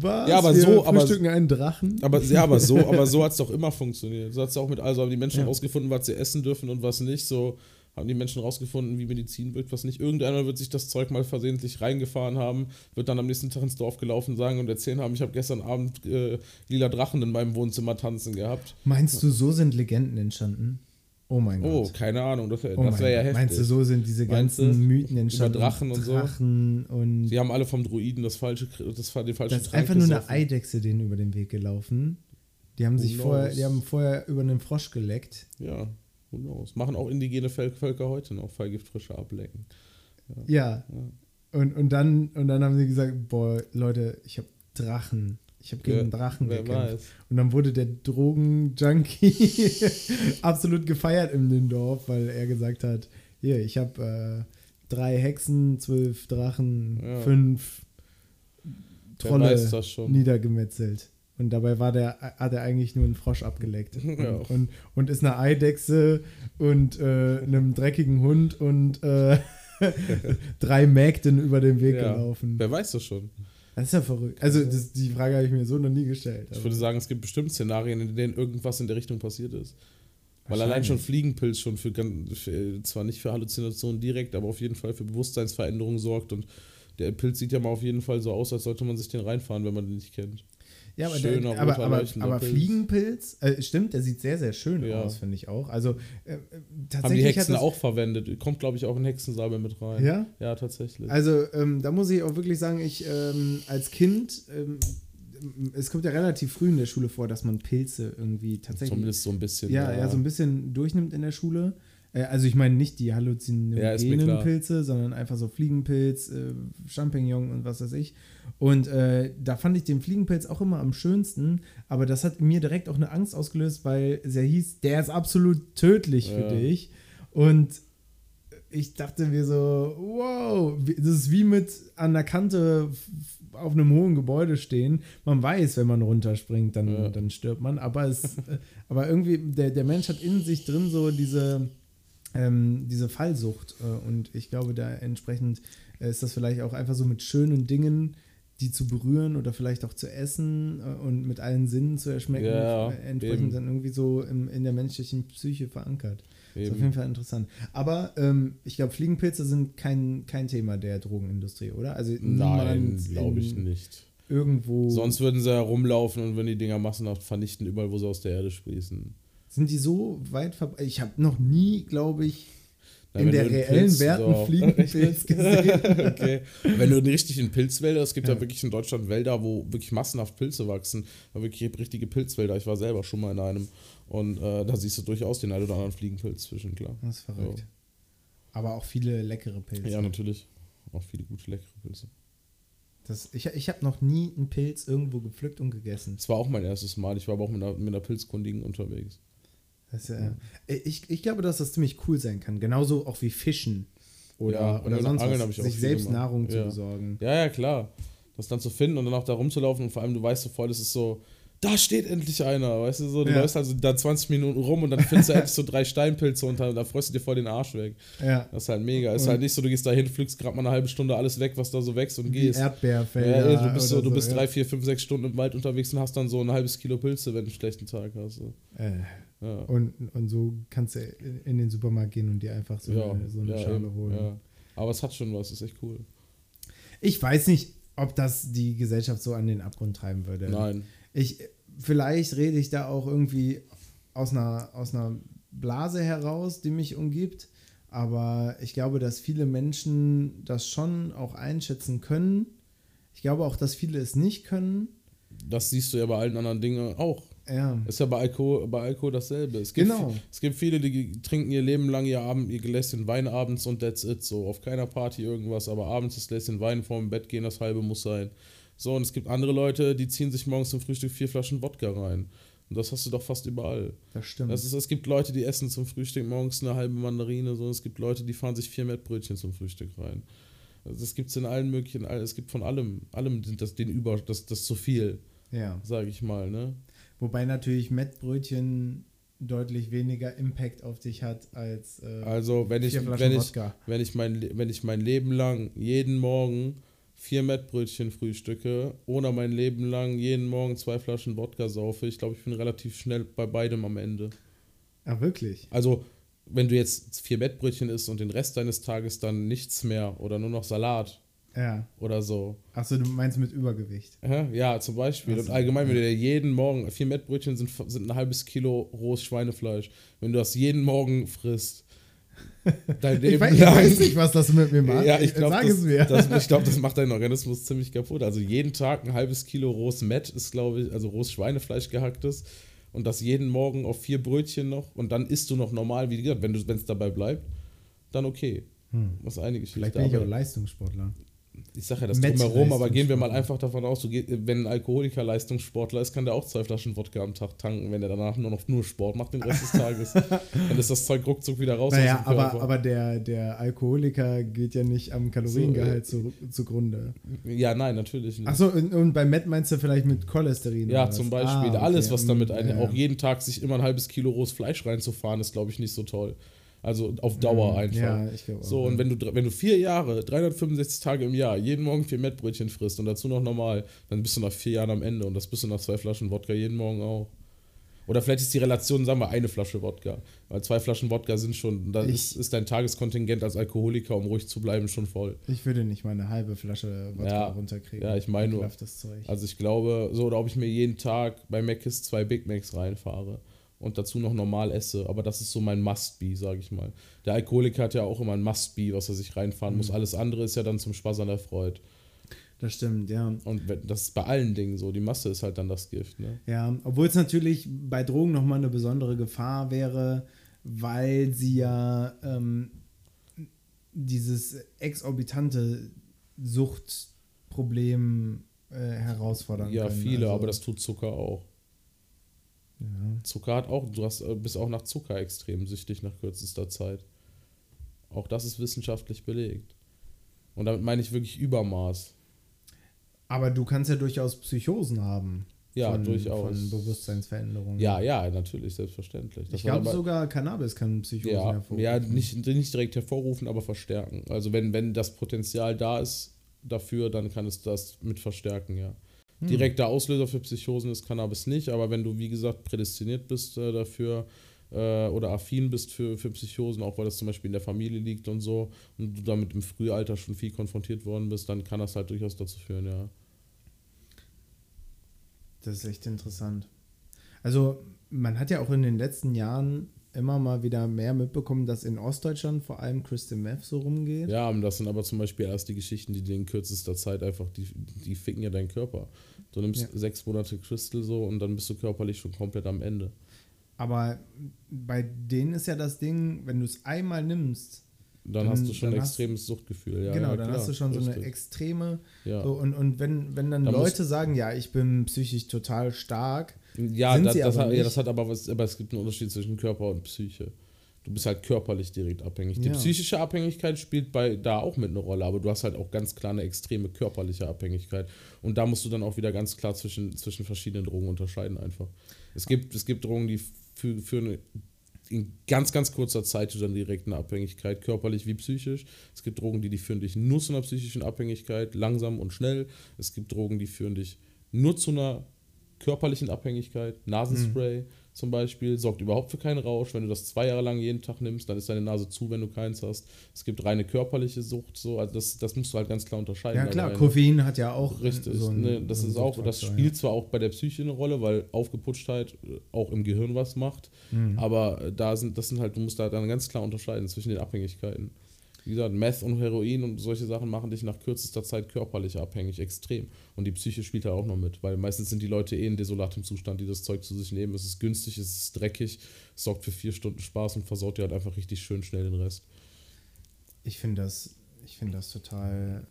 Was? Ja, aber Wir so, aber- einen Drachen? Aber, ja, aber so, aber so hat es doch immer funktioniert. So hat es auch mit, also haben die Menschen Ja. rausgefunden, was sie essen dürfen und was nicht. So haben die Menschen rausgefunden, wie Medizin wirkt, was nicht. Irgendeiner wird sich das Zeug mal versehentlich reingefahren haben, wird dann am nächsten Tag ins Dorf gelaufen sagen und erzählen haben, ich habe gestern Abend äh, lila Drachen in meinem Wohnzimmer tanzen gehabt. Meinst du, so sind Legenden entstanden? Oh mein Oh, Gott. keine Ahnung, das wäre Oh das mein wär ja heftig. Meinst du, so sind diese Meinst ganzen du? Mythen entstanden? Über Drachen und so? Drachen und Die haben alle vom Druiden das falsche, das, den falschen Da ist einfach nur eine. Eidechse denen über den Weg gelaufen. Die haben Who sich vorher, knows? die haben vorher über einen Frosch geleckt. Ja, who knows. Machen auch indigene Völ- Völker heute noch, Fallgiftfrische ablecken. Ja. Und, und, dann, und dann haben sie gesagt, boah, Leute, ich habe Drachen. Ich habe gegen einen Drachen wer gekämpft. weiß. Und dann wurde der Drogen-Junkie absolut gefeiert in dem Dorf, weil er gesagt hat, hier, ich habe äh, drei Hexen, zwölf Drachen, Ja. fünf Trolle niedergemetzelt. Und dabei war der, hat er eigentlich nur einen Frosch abgeleckt. Ja. Und, und, und ist eine Eidechse und äh, einem dreckigen Hund und äh, drei Mägden über den Weg Ja. gelaufen. Wer weiß das schon. Das ist ja verrückt. Also das, die Frage habe ich mir so noch nie gestellt. Ich würde sagen, es gibt bestimmt Szenarien, in denen irgendwas in der Richtung passiert ist. Weil allein schon Fliegenpilz schon für, ganz- für, zwar nicht für Halluzinationen direkt, aber auf jeden Fall für Bewusstseinsveränderungen sorgt. Und der Pilz sieht ja mal auf jeden Fall so aus, als sollte man sich den reinfahren, wenn man den nicht kennt. Ja, aber, Schöner, der, aber, aber, aber Pilz. Fliegenpilz, äh, stimmt, der sieht sehr, sehr schön Ja. aus, finde ich auch. Also äh, äh, Haben tatsächlich die Hexen auch verwendet. Kommt, glaube ich, auch in Hexensalbe mit rein. Ja? Ja, tatsächlich. Also ähm, da muss ich auch wirklich sagen, ich ähm, als Kind, ähm, es kommt ja relativ früh in der Schule vor, dass man Pilze irgendwie tatsächlich Zumindest so ein bisschen. ja, ja, so ein bisschen durchnimmt in der Schule. Äh, also ich meine nicht die Ja, halluzinogenen klar. Pilze, sondern einfach so Fliegenpilz, äh, Champignon und was weiß ich. Und äh, da fand ich den Fliegenpilz auch immer am schönsten, aber das hat mir direkt auch eine Angst ausgelöst, weil es ja hieß, der ist absolut tödlich für Ja. dich. Und ich dachte mir so, wow, das ist wie mit an der Kante auf einem hohen Gebäude stehen. Man weiß, wenn man runterspringt, dann, Ja. dann stirbt man. Aber, es, aber irgendwie, der, der Mensch hat in sich drin so diese, ähm, diese Fallsucht. Äh, und ich glaube, da entsprechend äh, ist das vielleicht auch einfach so mit schönen Dingen, die zu berühren oder vielleicht auch zu essen äh, und mit allen Sinnen zu erschmecken, Ja, entsprechend eben. dann irgendwie so im, in der menschlichen Psyche verankert. Ist auf Eben. jeden Fall interessant. Aber ähm, ich glaube, Fliegenpilze sind kein, kein Thema der Drogenindustrie, oder? Also Nein, glaube ich nicht. Irgendwo. Sonst würden sie herumlaufen und würden die Dinger massenhaft vernichten, überall, wo sie aus der Erde sprießen. Sind die so weit verbreitet? Ich habe noch nie, glaube ich, Na, in der einen reellen Pilz- Wert einen Fliegenpilz gesehen. okay. Wenn du richtig in Pilzwälder, es gibt ja. Ja. wirklich in Deutschland Wälder, wo wirklich massenhaft Pilze wachsen, da wirklich richtige Pilzwälder. Ich war selber schon mal in einem und äh, da siehst du durchaus den einen oder anderen Fliegenpilz zwischen, klar. Das ist verrückt. Aber auch viele leckere Pilze. Ja, natürlich. Auch viele gute, leckere Pilze. Das, ich ich habe noch nie einen Pilz irgendwo gepflückt und gegessen. Das war auch mein erstes Mal. Ich war aber auch mit einer, mit einer Pilzkundigen unterwegs. Das, ist ja, ich, ich glaube, dass das ziemlich cool sein kann. Genauso auch wie Fischen. Oder, Ja, oder sonst Angeln was. Sich selbst gemacht. Nahrung zu Ja. besorgen. Ja, ja, klar. Das dann zu finden und dann auch da rumzulaufen und vor allem, du weißt sofort, es ist so, da steht endlich einer, weißt du, so, du Ja. läufst also da 20 Minuten rum und dann findest du endlich so drei Steinpilze und dann, da freust du dir voll den Arsch weg. Ja. Das ist halt mega. Es ist Und- halt nicht so, du gehst da hin, pflückst gerade mal eine halbe Stunde alles weg, was da so wächst und gehst. Erdbeerfelder. Ja, du bist, so, du bist ja. drei, vier, fünf, sechs Stunden im Wald unterwegs und hast dann so ein halbes Kilo Pilze, wenn du einen schlechten Tag hast. So. Äh, Ja. und, und so kannst du in- den Supermarkt gehen und dir einfach so ja, eine, so eine ja, Schale holen. Aber es hat schon was, ist echt cool. Ich weiß nicht, ob das die Gesellschaft so an den Abgrund treiben würde. Nein. Ich, vielleicht rede ich da auch irgendwie aus einer, aus einer Blase heraus, die mich umgibt. Aber ich glaube, dass viele Menschen das schon auch einschätzen können. Ich glaube auch, dass viele es nicht können. Das siehst du ja bei allen anderen Dingen auch. Ja. Ist ja bei Alkohol, bei Alkohol dasselbe. Es gibt, Genau. Es gibt viele, die trinken ihr Leben lang ihr, Abend, ihr Gläschen Wein abends und that's it. So, auf keiner Party irgendwas, aber abends das Gläschen Wein vorm Bett gehen, das halbe muss sein. So, und es gibt andere Leute, die ziehen sich morgens zum Frühstück vier Flaschen Wodka rein. Und das hast du doch fast überall. Das stimmt. Das ist, es gibt Leute, die essen zum Frühstück morgens eine halbe Mandarine, so, und es gibt Leute, die fahren sich vier Mettbrötchen zum Frühstück rein. Also das gibt es in allen möglichen, es gibt von allem, allem das, den Über, das, das zu viel, ja. sage ich mal, ne? Wobei natürlich Mettbrötchen deutlich weniger Impact auf dich hat als äh, Also, wenn ich, wenn ich, Wodka. wenn ich, mein, wenn ich mein Leben lang jeden Morgen vier Mettbrötchen frühstücke oder mein Leben lang jeden Morgen zwei Flaschen Wodka saufe, ich glaube, ich bin relativ schnell bei beidem am Ende. Ah, wirklich? Also, wenn du jetzt vier Mettbrötchen isst und den Rest deines Tages dann nichts mehr oder nur noch Salat Ja. oder so. Achso, du meinst mit Übergewicht. Ja, zum Beispiel. Ach Und so, allgemein, wenn du dir jeden Morgen, vier Mettbrötchen sind, sind ein halbes Kilo rohes Schweinefleisch. Wenn du das jeden Morgen frisst, dein Leben Ich weiß, ich weiß nicht, was das mit mir macht. Ja, ich glaube, Sag das, es mir. das, ich glaub, das macht deinen Organismus ziemlich kaputt. Also jeden Tag ein halbes Kilo rohes Mett ist, glaube ich, also rohes Schweinefleisch gehacktes. Und das jeden Morgen auf vier Brötchen noch. Und dann isst du noch normal, wie gesagt, wenn es dabei bleibt, dann okay. Hm. Eine Geschichte. Vielleicht bin ich auch Leistungssportler. Ich sage ja das drumherum, aber gehen wir mal einfach davon aus, geh, wenn ein Alkoholiker Leistungssportler ist, kann der auch zwei Flaschen Wodka am Tag tanken, wenn er danach nur noch nur Sport macht den Rest des Tages. Dann ist das Zeug ruckzuck wieder raus Naja, aus dem Körper. aber, aber der, der Alkoholiker geht ja nicht am Kaloriengehalt zu, zugrunde. ja, nein, natürlich nicht. Achso, und, und bei Matt meinst du vielleicht mit Cholesterin? Ja, zum Beispiel. Ah, okay. Alles, was damit ein, Ja, auch jeden Tag sich immer ein halbes Kilo rohes Fleisch reinzufahren, ist, glaube ich, nicht so toll. Also auf Dauer einfach. Mhm. Ja, ich glaube auch. So, und wenn du, wenn du vier Jahre, 365 Tage im Jahr, jeden Morgen vier Mettbrötchen frisst und dazu noch normal, dann bist du nach vier Jahren am Ende und das bist du nach zwei Flaschen Wodka jeden Morgen auch. Oder vielleicht ist die Relation, sagen wir, eine Flasche Wodka. Weil zwei Flaschen Wodka sind schon, da ist, ist dein Tageskontingent als Alkoholiker, um ruhig zu bleiben, schon voll. Ich würde nicht mal eine halbe Flasche Wodka Ja, runterkriegen. ja, ich meine nur- Ekelhaft, das Zeug. Also ich glaube, so, oder ob ich mir jeden Tag bei Mc's zwei Big Macs reinfahre und dazu noch normal esse. Aber das ist so mein Must-Be, sage ich mal. Der Alkoholiker hat ja auch immer ein Must-Be, was er sich reinfahren Mhm. muss. Alles andere ist ja dann zum Spaß an der Freude. das stimmt, ja. Und wenn- das ist bei allen Dingen so. Die Masse ist halt dann das Gift. Ne? Ja, obwohl es natürlich bei Drogen nochmal eine besondere Gefahr wäre, weil sie ja ähm, dieses exorbitante Suchtproblem äh, herausfordern Ja, können. viele, Also, aber das tut Zucker auch. Ja. Zucker hat auch, du hast, äh, bist auch nach Zucker extrem süchtig nach kürzester Zeit. Auch das ist wissenschaftlich belegt. Und damit meine ich wirklich Übermaß. Aber du kannst ja durchaus Psychosen haben. Ja, von, durchaus. Von Bewusstseinsveränderungen. Ja, ja, natürlich, selbstverständlich. Das ich glaube sogar Cannabis kann Psychosen ja, hervorrufen. ja nicht, nicht direkt hervorrufen, aber verstärken. Also wenn, wenn das Potenzial da ist dafür, dann kann es das mit verstärken, ja. Hm. Direkter Auslöser für Psychosen ist Cannabis nicht, aber wenn du, wie gesagt, prädestiniert bist äh, dafür äh, oder affin bist für, für Psychosen, auch weil das zum Beispiel in der Familie liegt und so, und du damit im Frühalter schon viel konfrontiert worden bist, dann kann das halt durchaus dazu führen, ja. Das ist echt interessant. Also, man hat ja auch in den letzten Jahren immer mal wieder mehr mitbekommen, dass in Ostdeutschland vor allem Crystal Meth so rumgeht. Ja, und das sind aber zum Beispiel erst die Geschichten, die dir in kürzester Zeit einfach, die, die ficken ja deinen Körper. Du nimmst Ja. sechs Monate Crystal so und dann bist du körperlich schon komplett am Ende. Aber bei denen ist ja das Ding, wenn du es einmal nimmst, Dann, Dann- hast du schon ein dann hast- extremes Suchtgefühl, ja. genau, ja, dann klar, hast du schon so eine richtig. extreme. Ja, So, und, und wenn, wenn dann Da muss- Leute sagen, ja, ich bin psychisch total stark, ja, sind das, hat, ja, das hat aber was, aber es gibt einen Unterschied zwischen Körper und Psyche. Du bist halt körperlich direkt abhängig. Die Ja. psychische Abhängigkeit spielt bei da auch mit eine Rolle, aber du hast halt auch ganz klar eine extreme körperliche Abhängigkeit. Und da musst du dann auch wieder ganz klar zwischen, zwischen verschiedenen Drogen unterscheiden einfach. Es gibt, es gibt Drogen, die für, für eine in ganz, ganz kurzer Zeit zu dann direkt eine Abhängigkeit, körperlich wie psychisch. Es gibt Drogen, die, die führen dich nur zu einer psychischen Abhängigkeit, langsam und schnell. Es gibt Drogen, die führen dich nur zu einer körperlichen Abhängigkeit. Nasenspray zum Beispiel sorgt überhaupt für keinen Rausch. Wenn du das zwei Jahre lang jeden Tag nimmst, dann ist deine Nase zu, wenn du keins hast. Es gibt reine körperliche Sucht, so. Also das, das musst du halt ganz klar unterscheiden. ja klar, ne? Koffein hat ja auch Richtig, so ein, ne, das so ist auch, das spielt zwar auch bei der Psyche eine Rolle, weil Aufgeputschtheit äh, auch im Gehirn was macht, Mhm. aber äh, da sind, das sind halt, du musst da dann ganz klar unterscheiden zwischen den Abhängigkeiten. Wie gesagt, Meth und Heroin und solche Sachen machen dich nach kürzester Zeit körperlich abhängig, extrem. Und die Psyche spielt da auch noch mit, weil meistens sind die Leute eh in desolatem Zustand, die das Zeug zu sich nehmen. Es ist günstig, es ist dreckig, es sorgt für vier Stunden Spaß und versaut dir halt einfach richtig schön schnell den Rest. Ich finde das, ich finde das total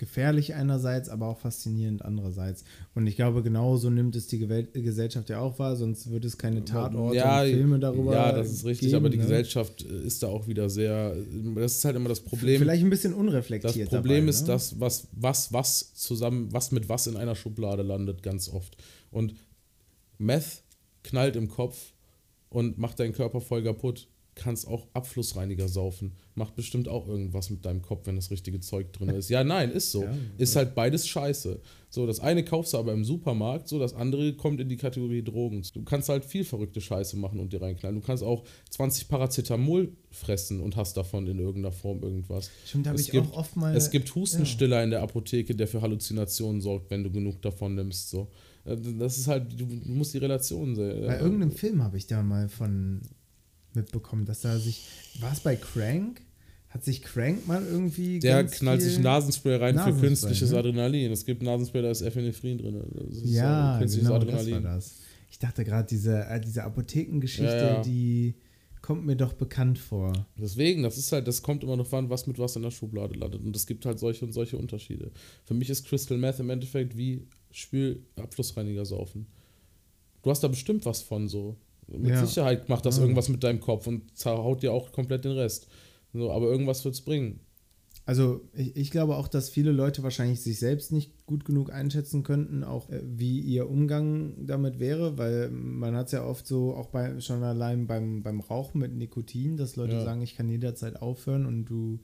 gefährlich einerseits, aber auch faszinierend andererseits. Und ich glaube, genauso nimmt es die Gewel Gesellschaft ja auch wahr, sonst würde es keine Tatorte ja, und Filme darüber Ja, das ist richtig, geben, aber die ne? Gesellschaft ist da auch wieder sehr, das ist halt immer das Problem. Vielleicht ein bisschen Das unreflektiert Problem dabei, ist, ne? dass was, was, was zusammen, was mit was in einer Schublade landet, ganz oft. Und Meth knallt im Kopf und macht deinen Körper voll kaputt. Kannst auch Abflussreiniger saufen. Macht bestimmt auch irgendwas mit deinem Kopf, wenn das richtige Zeug drin ist. Ja, nein, ist so. Ja, ist halt beides scheiße. So, das eine kaufst du aber im Supermarkt, so das andere kommt in die Kategorie Drogen. Du kannst halt viel verrückte Scheiße machen und dir reinknallen. Du kannst auch 20 Paracetamol fressen und hast davon in irgendeiner Form irgendwas. Stimmt, habe Es ich gibt- auch oft mal. Es gibt Hustenstiller in der Apotheke, der für Halluzinationen sorgt, wenn du genug davon nimmst. So. Äh, Das ist halt, du, du musst die Relation sehen. Bei irgendeinem Film habe ich da mal von mitbekommen, dass da sich. War es bei Crank? Hat sich Crank mal irgendwie. der knallt sich Nasenspray rein für Nasenspray, künstliches ne? Adrenalin. Es gibt Nasenspray, da ist Epinephrine drin. Das ist Ja, künstliches genau, das war das. Ich dachte gerade, diese, äh, diese Apothekengeschichte, Ja, ja. die kommt mir doch bekannt vor. Deswegen, das ist halt, das kommt immer noch an, was mit was in der Schublade landet. Und es gibt halt solche und solche Unterschiede. Für mich ist Crystal Meth im Endeffekt wie Spülabflussreiniger saufen. Du hast da bestimmt was von so. Mit Ja. Sicherheit macht das Ja. irgendwas mit deinem Kopf und zerhaut dir auch komplett den Rest. So, aber irgendwas wird es bringen. Also ich, ich glaube auch, dass viele Leute wahrscheinlich sich selbst nicht gut genug einschätzen könnten, auch äh, wie ihr Umgang damit wäre, weil man hat es ja oft so, auch bei, schon allein beim, beim Rauchen mit Nikotin, dass Leute Ja. sagen, ich kann jederzeit aufhören und du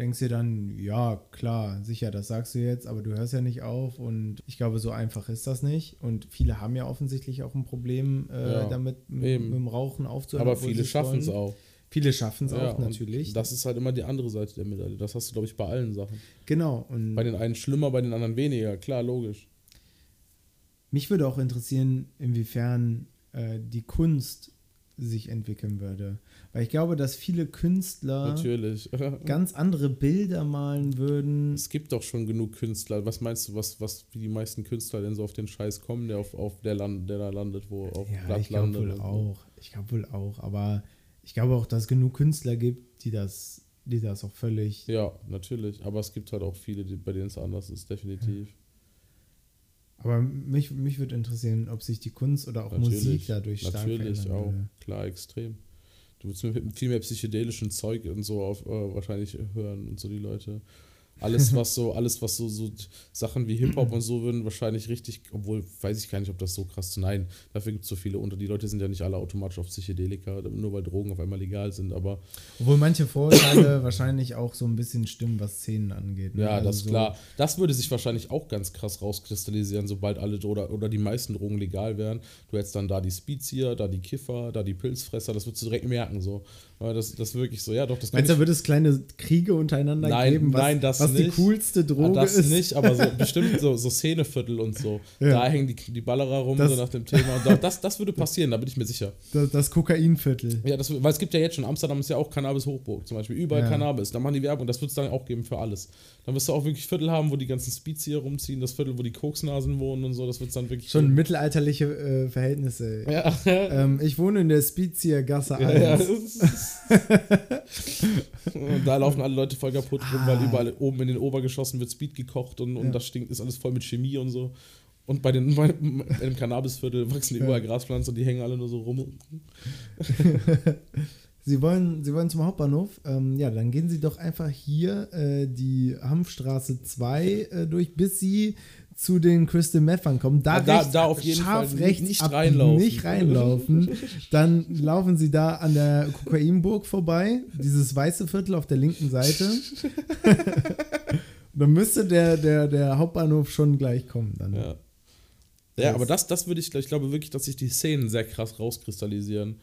denkst dir dann, ja, klar, sicher, das sagst du jetzt, aber du hörst ja nicht auf und ich glaube, so einfach ist das nicht und viele haben ja offensichtlich auch ein Problem äh, Ja, damit, m- eben. mit dem Rauchen aufzuhören. aber viele schaffen es auch. Viele schaffen es Ja, auch, natürlich. Das ist halt immer die andere Seite der Medaille. Das hast du, glaube ich, bei allen Sachen. genau. Und Bei den einen schlimmer, bei den anderen weniger. Klar, logisch. Mich würde auch interessieren, inwiefern äh, die Kunst sich entwickeln würde. Weil ich glaube, dass viele Künstler Natürlich. ganz andere Bilder malen würden. Es gibt doch schon genug Künstler. Was meinst du, was, was wie die meisten Künstler denn so auf den Scheiß kommen, der auf, auf der Land, der da landet, wo auf Ja, Blatt ich landet? wohl so. auch. Ich glaube wohl auch. Aber ich glaube auch, dass es genug Künstler gibt, die das, die das auch völlig. Ja, natürlich. Aber es gibt halt auch viele, die, bei denen es anders ist, definitiv. Ja. Aber mich, mich würde interessieren, ob sich die Kunst oder auch natürlich, Musik dadurch stark Natürlich auch, würde. klar, extrem. Du würdest mit viel mehr psychedelischen Zeug und so auf, äh, wahrscheinlich hören und so die Leute. Alles, was so, alles, was so, so Sachen wie Hip-Hop und so würden wahrscheinlich richtig, obwohl weiß ich gar nicht, ob das so krass ist. Nein, dafür gibt es so viele unter. Die Leute sind ja nicht alle automatisch auf Psychedelika, nur weil Drogen auf einmal legal sind, aber. Obwohl manche Vorurteile wahrscheinlich auch so ein bisschen stimmen, was Szenen angeht. Ne? Ja, also das ist so klar. Das würde sich wahrscheinlich auch ganz krass rauskristallisieren, sobald alle oder, oder die meisten Drogen legal wären. Du hättest dann da die Speedzier, da die Kiffer, da die Pilzfresser, das würdest du direkt merken. So. Aber das, das wirklich so, ja doch, das Meinst du, da wird es kleine Kriege untereinander nein, geben, was, nein, das was nicht. die coolste Droge das ist? Das nicht, aber so, bestimmt so, so Szeneviertel und so. Ja. Da hängen die, die Ballerer rum, das, so nach dem Thema. Und das, das würde passieren, da bin ich mir sicher. Das, das Kokainviertel. Ja, das, weil es gibt ja jetzt schon, Amsterdam ist ja auch Cannabis-Hochburg zum Beispiel. Überall ja. Cannabis. Da machen die Werbung, das wird es dann auch geben für alles. Dann wirst du auch wirklich Viertel haben, wo die ganzen Speeds hier rumziehen, das Viertel, wo die Koksnasen wohnen und so, das wird dann wirklich. Schon geben. mittelalterliche äh, Verhältnisse. Ja. ähm, ich wohne in der Speedzier Gasse 1. Ja, ja. Und da laufen alle Leute voll kaputt rum, weil ah. überall oben in den Obergeschossen wird Speed gekocht und, und ja. das stinkt, ist alles voll mit Chemie und so. Und bei den bei, im Cannabisviertel wachsen ja. überall Graspflanzen und die hängen alle nur so rum. Sie wollen, Sie wollen zum Hauptbahnhof? Ähm, ja, dann gehen Sie doch einfach hier äh, die Hanfstraße 2 äh, durch, bis Sie zu den Crystal Methern kommen, da, da, rechts, da auf jeden scharf Fall rechts nicht ab, reinlaufen. Nicht reinlaufen. Dann laufen sie da an der Kokainburg vorbei, dieses weiße Viertel auf der linken Seite. dann müsste der, der, der Hauptbahnhof schon gleich kommen. Dann. Ja, ja aber das, das würde ich, ich glaube wirklich, dass sich die Szenen sehr krass rauskristallisieren.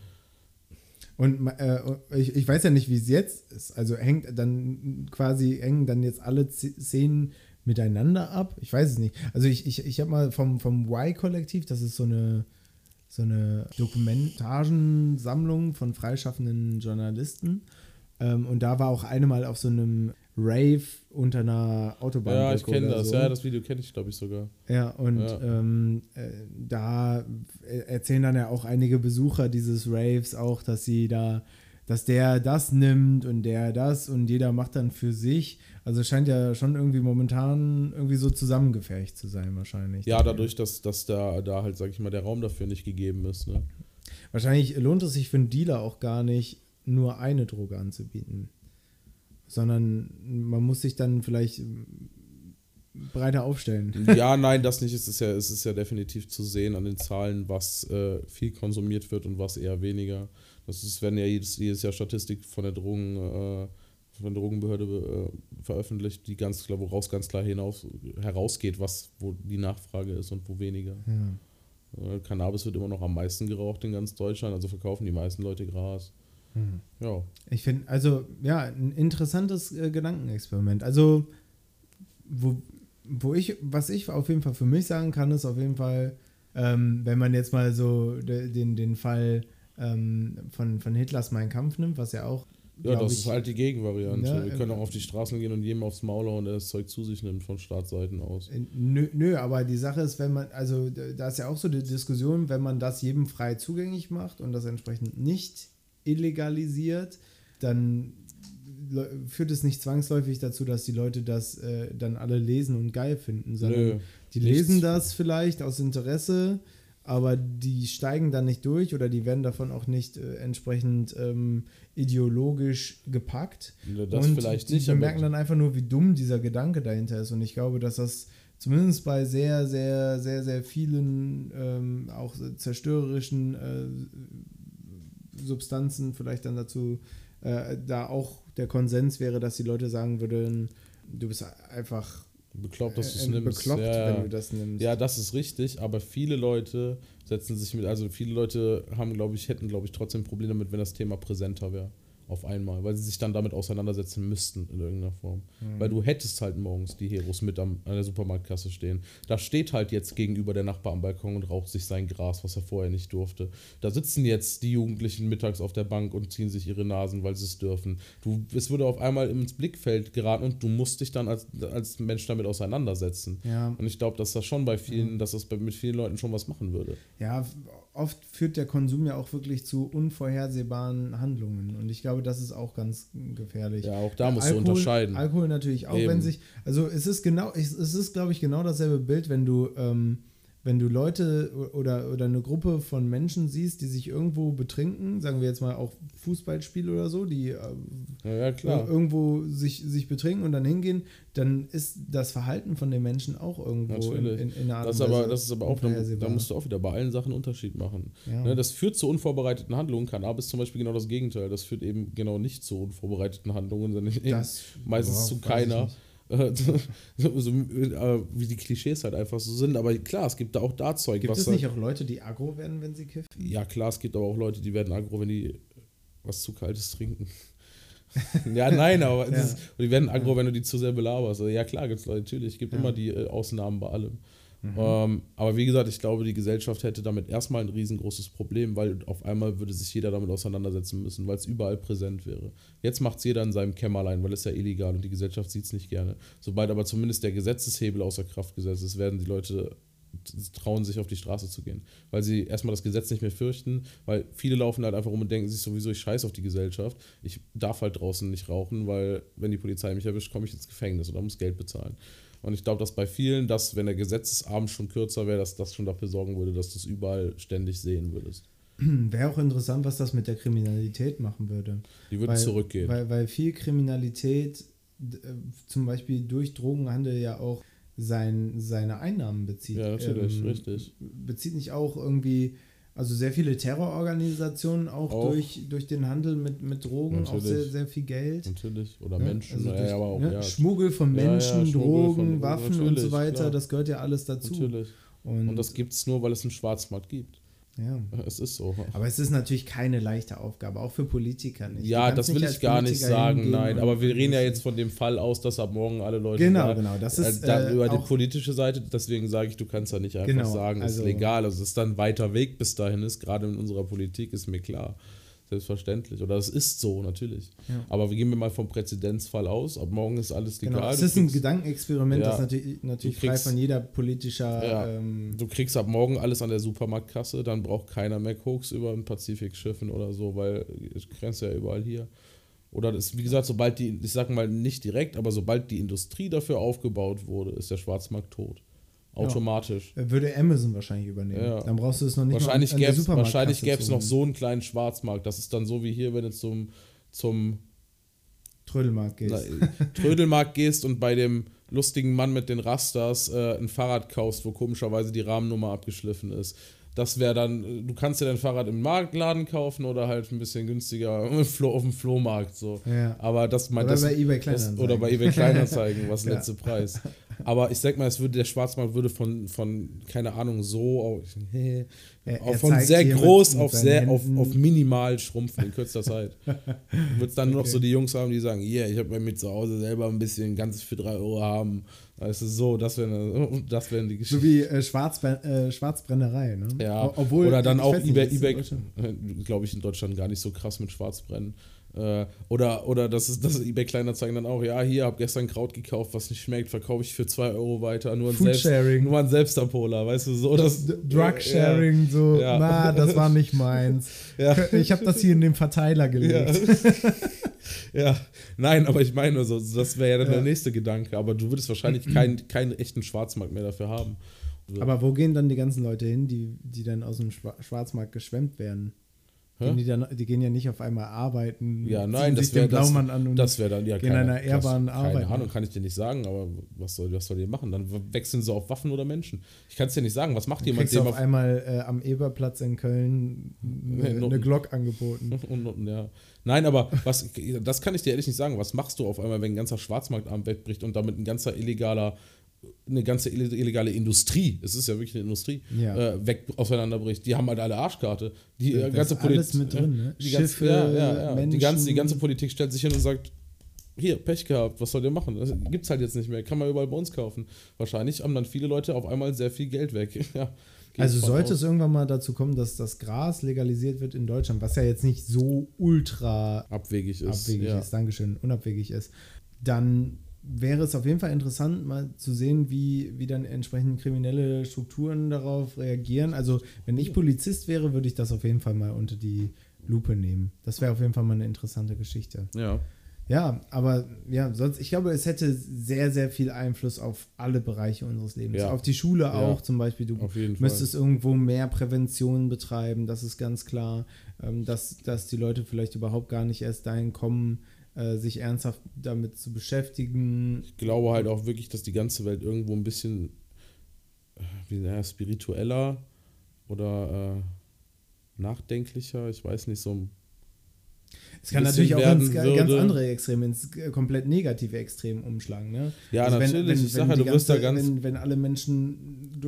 Und äh, ich, ich weiß ja nicht, wie es jetzt ist. Also hängt dann quasi, hängen dann jetzt alle Szenen miteinander ab? Ich weiß es nicht. Also ich, ich, ich habe mal vom, vom Y-Kollektiv, das ist so eine, so eine Dokumentagensammlung von freischaffenden Journalisten. Ähm, und da war auch eine mal auf so einem Rave unter einer Autobahn. Ja, ich kenne das. So. Ja, das Video kenne ich, glaube ich, sogar. Ja, und ja. Ähm, äh, da erzählen dann ja auch einige Besucher dieses Raves auch, dass sie da, dass der das nimmt und der das und jeder macht dann für sich. Also es scheint ja schon irgendwie momentan irgendwie so zusammengefercht zu sein, wahrscheinlich. Ja, dadurch, dass, dass da, da halt, sag ich mal, der Raum dafür nicht gegeben ist. Ne? Wahrscheinlich lohnt es sich für einen Dealer auch gar nicht, nur eine Droge anzubieten. Sondern man muss sich dann vielleicht breiter aufstellen. Ja, nein, das nicht. Es ist ja, es ist ja definitiv zu sehen an den Zahlen, was äh, viel konsumiert wird und was eher weniger. Das ist, wenn ja jedes, jedes Jahr Statistik von der Drogen. Äh, von der Drogenbehörde äh, veröffentlicht, die ganz woraus ganz klar hinaus, herausgeht, was wo die Nachfrage ist und wo weniger. Ja. Äh, Cannabis wird immer noch am meisten geraucht in ganz Deutschland, also verkaufen die meisten Leute Gras. Hm. Ja. Ich finde, also ja, ein interessantes äh, Gedankenexperiment. Also, wo, wo ich, was ich auf jeden Fall für mich sagen kann, ist auf jeden Fall, ähm, wenn man jetzt mal so de, den, den Fall ähm, von, von Hitlers Mein Kampf nimmt, was ja auch ja, das ich, ist halt die Gegenvariante. Ja, wir können auch auf die Straßen gehen und jedem aufs Maul hauen, der das Zeug zu sich nimmt von Startseiten aus. Äh, nö, nö, aber die Sache ist, wenn man, also da ist ja auch so die Diskussion, wenn man das jedem frei zugänglich macht und das entsprechend nicht illegalisiert, dann führt es nicht zwangsläufig dazu, dass die Leute das äh, dann alle lesen und geil finden, sondern Nö, die lesen nichts. das vielleicht aus Interesse aber die steigen dann nicht durch oder die werden davon auch nicht äh, entsprechend ähm, ideologisch gepackt. Das und vielleicht nicht. Die merken dann einfach nur, wie dumm dieser Gedanke dahinter ist. Und ich glaube, dass das zumindest bei sehr, sehr, sehr, sehr vielen ähm, auch zerstörerischen äh, Substanzen vielleicht dann dazu äh, da auch der Konsens wäre, dass die Leute sagen würden, du bist einfach bekloppt, dass du es äh, nimmst. Bekloppt, ja, wenn du das nimmst. Ja, das ist richtig, aber viele Leute setzen sich mit, also viele Leute haben, glaube ich, hätten, glaube ich, trotzdem Probleme damit, wenn das Thema präsenter wäre auf einmal, weil sie sich dann damit auseinandersetzen müssten in irgendeiner Form. Mhm. Weil du hättest halt morgens die Heroes mit am, an der Supermarktkasse stehen. Da steht halt jetzt gegenüber der Nachbar am Balkon und raucht sich sein Gras, was er vorher nicht durfte. Da sitzen jetzt die Jugendlichen mittags auf der Bank und ziehen sich ihre Nasen, weil sie es dürfen. Du, es würde auf einmal ins Blickfeld geraten und du musst dich dann als, als Mensch damit auseinandersetzen. Ja. Und ich glaube, dass das schon bei vielen, ja. dass das bei, mit vielen Leuten schon was machen würde. Ja, oft führt der Konsum ja auch wirklich zu unvorhersehbaren Handlungen. Und ich glaube, das ist auch ganz gefährlich. Ja, auch da musst Alkohol, du unterscheiden. Alkohol natürlich auch, Eben. wenn sich. Also es ist genau, es es ist, glaube ich, genau dasselbe Bild, wenn du. Ähm, wenn du Leute oder, oder eine Gruppe von Menschen siehst, die sich irgendwo betrinken, sagen wir jetzt mal auch Fußballspiel oder so, die äh, Ja, ja irgendwo sich, sich betrinken und dann hingehen, dann ist das Verhalten von den Menschen auch irgendwo in, in, in einer Art Das ist, und aber, Weise das ist aber auch, da, da musst du auch wieder bei allen Sachen einen Unterschied machen. Ja. Ne, das führt zu unvorbereiteten Handlungen, Cannabis zum Beispiel genau das Gegenteil. Das führt eben genau nicht zu unvorbereiteten Handlungen, sondern Das- meistens boah, zu keiner. Äh, so, so, äh, wie die Klischees halt einfach so sind. Aber klar, es gibt da auch da Zeug, Gibt es halt- nicht auch Leute, die aggro werden, wenn sie kiffen? Ja, klar, es gibt aber auch Leute, die werden aggro, wenn die was zu Kaltes trinken. ja, nein, aber Ja. ist, die werden aggro, wenn du die zu sehr belaberst. Also, ja, klar, gibt es Leute, natürlich. Es gibt Ja. immer die äh, Ausnahmen bei allem. Mhm. Ähm, aber wie gesagt, ich glaube, die Gesellschaft hätte damit erstmal ein riesengroßes Problem, weil auf einmal würde sich jeder damit auseinandersetzen müssen, weil es überall präsent wäre. Jetzt macht es jeder in seinem Kämmerlein, weil es ja illegal und die Gesellschaft sieht es nicht gerne. Sobald aber zumindest der Gesetzeshebel außer Kraft gesetzt ist, werden die Leute trauen, sich auf die Straße zu gehen. Weil sie erstmal das Gesetz nicht mehr fürchten, weil viele laufen halt einfach rum und denken sich sowieso, ich scheiße auf die Gesellschaft. Ich darf halt draußen nicht rauchen, weil wenn die Polizei mich erwischt, komme ich ins Gefängnis oder muss Geld bezahlen. Und ich glaube, dass bei vielen, dass wenn der Gesetzesabend schon kürzer wäre, dass das schon dafür sorgen würde, dass du es überall ständig sehen würdest. Wäre auch interessant, was das mit der Kriminalität machen würde. Die würden weil, zurückgehen. Weil, weil viel Kriminalität äh, zum Beispiel durch Drogenhandel ja auch sein, seine Einnahmen bezieht. Ja, natürlich, Ähm, richtig. Bezieht nicht auch irgendwie, also sehr viele Terrororganisationen auch, Auch. Durch, durch den Handel mit, mit Drogen, auch Natürlich. sehr, sehr viel Geld. Natürlich. Oder Ne? Menschen. Also ja, durch, ja, auch, ne? ja. Schmuggel von Ja, ja, Menschen, Schmuggel Drogen, von- Waffen und so weiter, das gehört ja alles dazu. Natürlich. Und, Und das gibt es nur, weil es einen Schwarzmarkt gibt. Ja. Es ist so. Aber es ist natürlich keine leichte Aufgabe, auch für Politiker nicht. Ja, das will ich gar nicht sagen, nein. Aber wir reden ja jetzt von dem Fall aus, dass ab morgen alle Leute. Genau, da, genau, das ist, äh, da, äh, über die politische Seite, deswegen sage ich, du kannst ja nicht einfach Genau, sagen, also- ist legal. Also es ist dann ein weiter Weg bis dahin ist, gerade in unserer Politik, ist mir klar. Selbstverständlich. Oder es ist so, natürlich. Ja. Aber wir gehen wir mal vom Präzedenzfall aus. Ab morgen ist alles legal. Genau, es ist ein kriegst- Gedankenexperiment, Ja. das natürlich, natürlich Du frei kriegst- von jeder politischer. Ja. Ähm, Du kriegst ab morgen alles an der Supermarktkasse, dann braucht keiner mehr Koks über ein Pazifikschiffen oder so, weil es grenzt ja überall hier. Oder das, wie gesagt, sobald die, ich sag mal nicht direkt, aber sobald die Industrie dafür aufgebaut wurde, ist der Schwarzmarkt tot. Automatisch. würde Amazon wahrscheinlich übernehmen. Ja. Dann brauchst du es noch nicht wahrscheinlich mal an der gäbe es wahrscheinlich gäb's noch so einen kleinen Schwarzmarkt. Das ist dann so wie hier, wenn du zum, zum Trödelmarkt gehst. na, Trödelmarkt gehst und bei dem lustigen Mann mit den Rasters äh, ein Fahrrad kaufst, wo komischerweise die Rahmennummer abgeschliffen ist. Das wäre dann, du kannst dir dein Fahrrad im Marktladen kaufen oder halt ein bisschen günstiger auf dem Flohmarkt so. Ja. Aber das meint Oder das, bei eBay das, Kleinanzeigen. Oder bei eBay Kleinanzeigen, was Ja. letzte Preis. Aber ich sag mal, es würde der Schwarzmarkt würde von, von keine Ahnung, so auf, auf von sehr hier mit- groß mit auf sehr auf, auf minimal schrumpfen in kürzester Zeit. Wird es dann noch Okay. so die Jungs haben, die sagen, yeah, ich habe bei mir zu Hause selber ein bisschen ganzes für 3 Euro haben. Du, so, das wären das wären die So Geschichten. wie äh, Schwarzbren äh, Schwarzbrennerei, ne? Ja, Obwohl, oder dann auch eBay, eBay glaube ich in Deutschland gar nicht so krass mit Schwarzbrennen. Äh, oder oder das ist das eBay Kleinanzeigen dann auch, ja, hier, hab gestern Kraut gekauft, was nicht schmeckt, verkaufe ich für 2 Euro weiter, nur ein, selbst, Foodsharing. nur ein Selbstabholer, weißt du, so das Drug-Sharing, so, Ja. na, das war nicht meins. Ja. Ich habe das hier in den Verteiler Ja. gelegt. ja, nein, aber ich meine, so, das wäre ja dann Ja. der nächste Gedanke. Aber du würdest wahrscheinlich keinen keinen echten Schwarzmarkt mehr dafür haben. Aber wo gehen dann die ganzen Leute hin, die, die dann aus dem Schwa- Schwarzmarkt geschwemmt werden? Gehen die, dann, die gehen ja nicht auf einmal arbeiten, ja, nein, das wäre das, Blaumann an und das wäre dann ja gehen einer ehrbaren das, Arbeit Keine Ahnung, kann ich dir nicht sagen, aber was soll, was soll die machen? Dann wechseln sie auf Waffen oder Menschen. Ich kann es dir nicht sagen. Was macht dann jemand, kriegst auf auf einmal äh, am Eberplatz in Köln eine, Noten. eine Glock angeboten. und, und, ja. Nein, aber was, das kann ich dir ehrlich nicht sagen. Was machst du auf einmal, wenn ein ganzer Schwarzmarktabend wegbricht und damit ein ganzer illegaler, eine ganze ille- illegale Industrie, es ist ja wirklich eine Industrie, Ja. äh, weg auseinanderbricht? Die haben halt alle Arschkarte. Die Ja, äh, ganze Politik- mit drin, ne? Die ganze, Schiffe, ja, ja, ja. Die, ganze, die ganze Politik stellt sich hin und sagt, hier, Pech gehabt, was soll ihr machen? Das gibt's halt jetzt nicht mehr, kann man überall bei uns kaufen. Wahrscheinlich haben dann viele Leute auf einmal sehr viel Geld weg. ja, Also sollte aus. es irgendwann mal dazu kommen, dass das Gras legalisiert wird in Deutschland, was ja jetzt nicht so ultra abwegig ist. abwegig ja. ist, Dankeschön, unabwegig ist, dann wäre es auf jeden Fall interessant, mal zu sehen, wie, wie dann entsprechend kriminelle Strukturen darauf reagieren. Also, wenn ich Polizist wäre, würde ich das auf jeden Fall mal unter die Lupe nehmen. Das wäre auf jeden Fall mal eine interessante Geschichte. Ja. Ja, aber ja, sonst, ich glaube, es hätte sehr, sehr viel Einfluss auf alle Bereiche unseres Lebens. Ja. Auf die Schule Ja. auch zum Beispiel. Du jeden Fall. müsstest irgendwo mehr Prävention betreiben, das ist ganz klar. Ähm, dass, dass die Leute vielleicht überhaupt gar nicht erst dahin kommen, sich ernsthaft damit zu beschäftigen. Ich glaube halt auch wirklich, dass die ganze Welt irgendwo ein bisschen äh, wie ja, spiritueller oder äh, nachdenklicher, ich weiß nicht, so Es kann natürlich auch ganz würde. andere Extreme, ins äh, komplett negative Extrem umschlagen. Ne? Ja, natürlich. Ich sag ja, die du wirst da ganz- Wenn, wenn alle Menschen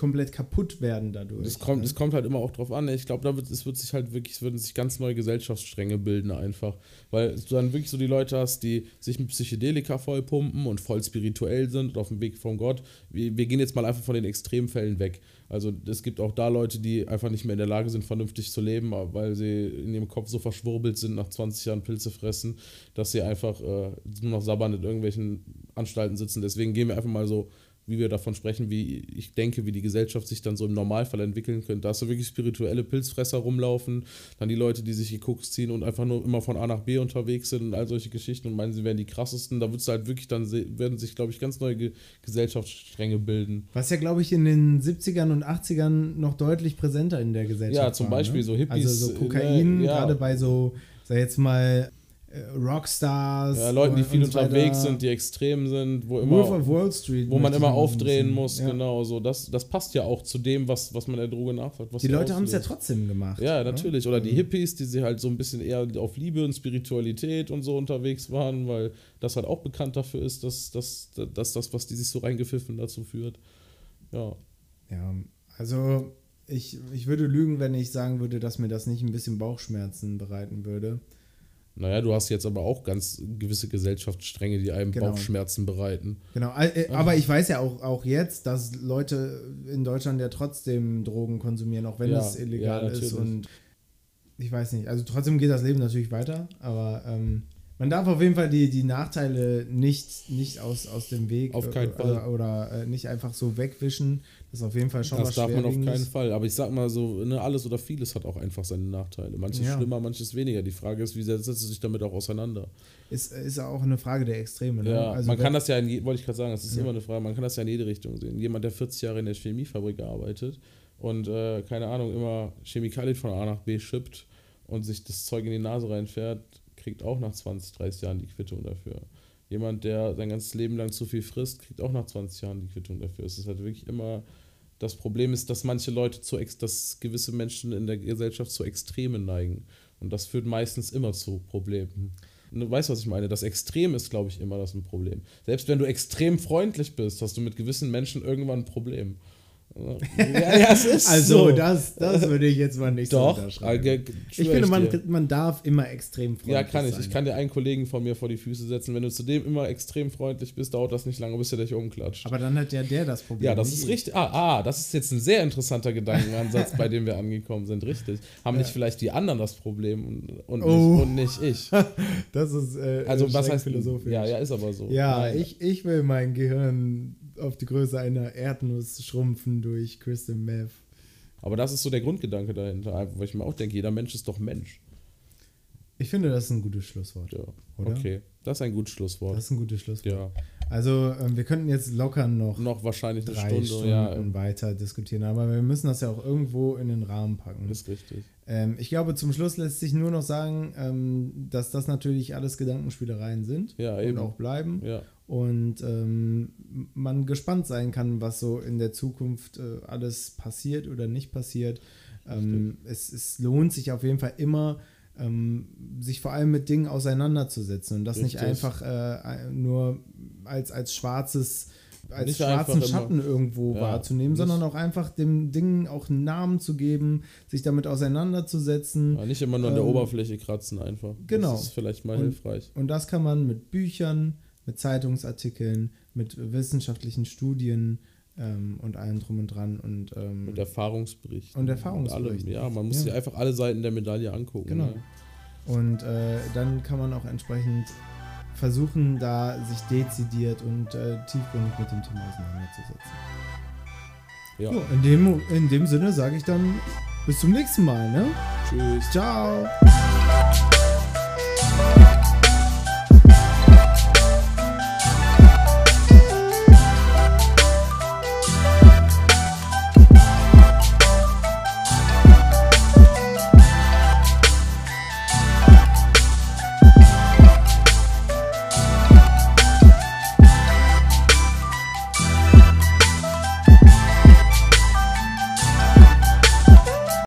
komplett kaputt werden dadurch. Es kommt, ne? es kommt halt immer auch drauf an. Ich glaube, da wird, es wird sich halt wirklich, es würden sich ganz neue Gesellschaftsstränge bilden einfach. Weil du dann wirklich so die Leute hast, die sich mit Psychedelika vollpumpen und voll spirituell sind und auf dem Weg von Gott. Wir, wir gehen jetzt mal einfach von den Extremfällen weg. Also es gibt auch da Leute, die einfach nicht mehr in der Lage sind, vernünftig zu leben, weil sie in ihrem Kopf so verschwurbelt sind, nach 20 Jahren Pilze fressen, dass sie einfach äh, nur noch sabbernd in irgendwelchen Anstalten sitzen. Deswegen gehen wir einfach mal so wie wir davon sprechen, wie ich denke, wie die Gesellschaft sich dann so im Normalfall entwickeln könnte. Da hast du wirklich spirituelle Pilzfresser rumlaufen, dann die Leute, die sich die Koks ziehen und einfach nur immer von A nach B unterwegs sind und all solche Geschichten und meinen, sie wären die krassesten. Da wird es halt wirklich dann, werden sich, glaube ich, ganz neue Ge Gesellschaftsstränge bilden. Was ja, glaube ich, in den 70ern und 80ern noch deutlich präsenter in der Gesellschaft Ja, zum war, Beispiel ne? so Hippies, Also so äh, Kokain, ja. gerade bei so, sag jetzt mal, Rockstars. Ja, Leuten, die viel unterwegs sind, die extrem sind, wo Wolf immer, of Wall Street. wo man immer aufdrehen muss, ja. genau so. Das, das passt ja auch zu dem, was, was man der Droge nachsagt. was Die Leute haben es ja trotzdem gemacht. Ja, ne? natürlich. Oder die Hippies, die sie halt so ein bisschen eher auf Liebe und Spiritualität und so unterwegs waren, weil das halt auch bekannt dafür ist, dass, dass, dass das, was die sich so reingepfiffen, dazu führt. Ja. Ja, also ich, ich würde lügen, wenn ich sagen würde, dass mir das nicht ein bisschen Bauchschmerzen bereiten würde. Naja, du hast jetzt aber auch ganz gewisse Gesellschaftsstränge, die einem Genau. Bauchschmerzen bereiten. Genau, äh, aber ich weiß ja auch, auch jetzt, dass Leute in Deutschland ja trotzdem Drogen konsumieren, auch wenn Ja, es illegal ja, ist. Und ich weiß nicht, also trotzdem geht das Leben natürlich weiter, aber ähm, man darf auf jeden Fall die, die Nachteile nicht, nicht aus, aus dem Weg Auf keinen Fall. oder, oder äh, nicht einfach so wegwischen. Das ist auf jeden Fall schon das was darf man auf keinen. Fall. Aber ich sag mal so, ne, alles oder vieles hat auch einfach seine Nachteile. Manches Ja. schlimmer, manches weniger. Die Frage ist, wie setzt du dich damit auch auseinander? Ist, ist auch eine Frage der Extreme. Ne? Ja, also man kann das ja, in, wollte ich gerade sagen, das ist Ja. immer eine Frage, man kann das ja in jede Richtung sehen. Jemand, der 40 Jahre in der Chemiefabrik gearbeitet und, äh, keine Ahnung, immer Chemikalien von A nach B schippt und sich das Zeug in die Nase reinfährt, kriegt auch nach 20, 30 Jahren die Quittung dafür. Jemand, der sein ganzes Leben lang zu viel frisst, kriegt auch nach 20 Jahren die Quittung dafür. Es ist halt wirklich immer, das Problem ist, dass manche Leute zu, ex, dass gewisse Menschen in der Gesellschaft zu Extremen neigen. Und das führt meistens immer zu Problemen. Du weißt, was ich meine? Das Extrem ist, glaube ich, immer das ein Problem. Selbst wenn du extrem freundlich bist, hast du mit gewissen Menschen irgendwann ein Problem. Ja, ja es ist Also, so. das, das würde ich jetzt mal nicht Doch, so unterschreiben. äh, Ich finde, man, man darf immer extrem freundlich Ja, kann ich. sein. Ich kann dir einen Kollegen von mir vor die Füße setzen. Wenn du zu dem immer extrem freundlich bist, dauert das nicht lange, bis er dich umklatscht. Aber dann hat ja der das Problem. Ja, das ist ich. richtig. Ah, ah, das ist jetzt ein sehr interessanter Gedankenansatz, bei dem wir angekommen sind. Richtig. Haben nicht vielleicht die anderen das Problem und, und, Oh. nicht, und nicht ich. Das ist äh, Also, was streng heißt philosophisch. Ja, ja, ist aber so. Ja, Nein. ich, ich will mein Gehirn auf die Größe einer Erdnuss schrumpfen durch Crystal Meth. Aber das ist so der Grundgedanke dahinter, weil ich mir auch denke, jeder Mensch ist doch Mensch. Ich finde, das ist ein gutes Schlusswort. Ja. Oder? Okay, das ist ein gutes Schlusswort. Das ist ein gutes Schlusswort. ja, Also, ähm, wir könnten jetzt locker noch noch wahrscheinlich eine drei Stunde. Stunden Ja, weiter diskutieren, aber wir müssen das ja auch irgendwo in den Rahmen packen. ist richtig. Ähm, ich glaube, zum Schluss lässt sich nur noch sagen, ähm, dass das natürlich alles Gedankenspielereien sind Ja, und eben. auch bleiben. Ja, Und ähm, man gespannt sein kann, was so in der Zukunft äh, alles passiert oder nicht passiert. Ähm, es, es lohnt sich auf jeden Fall immer, ähm, sich vor allem mit Dingen auseinanderzusetzen und das nicht Richtig. einfach äh, nur als, als schwarzes als Nicht schwarzen Schatten irgendwo Ja, wahrzunehmen, nicht- sondern auch einfach dem Ding auch einen Namen zu geben, sich damit auseinanderzusetzen. ja, nicht immer nur an der Ähm, Oberfläche kratzen einfach. genau. Das ist vielleicht mal Und- hilfreich. Und das kann man mit Büchern, mit Zeitungsartikeln, mit wissenschaftlichen Studien ähm, und allem drum und dran und, ähm, Und Erfahrungsberichten. Und Erfahrungsberichten. allem. Ja, man muss Ja. sich einfach alle Seiten der Medaille angucken. Genau. Ne? und äh, dann kann man auch entsprechend versuchen da sich dezidiert und äh, tiefgründig mit dem Thema auseinanderzusetzen. Ja. So, in, dem, in dem Sinne sage ich dann bis zum nächsten Mal. Ne? Tschüss. Ciao.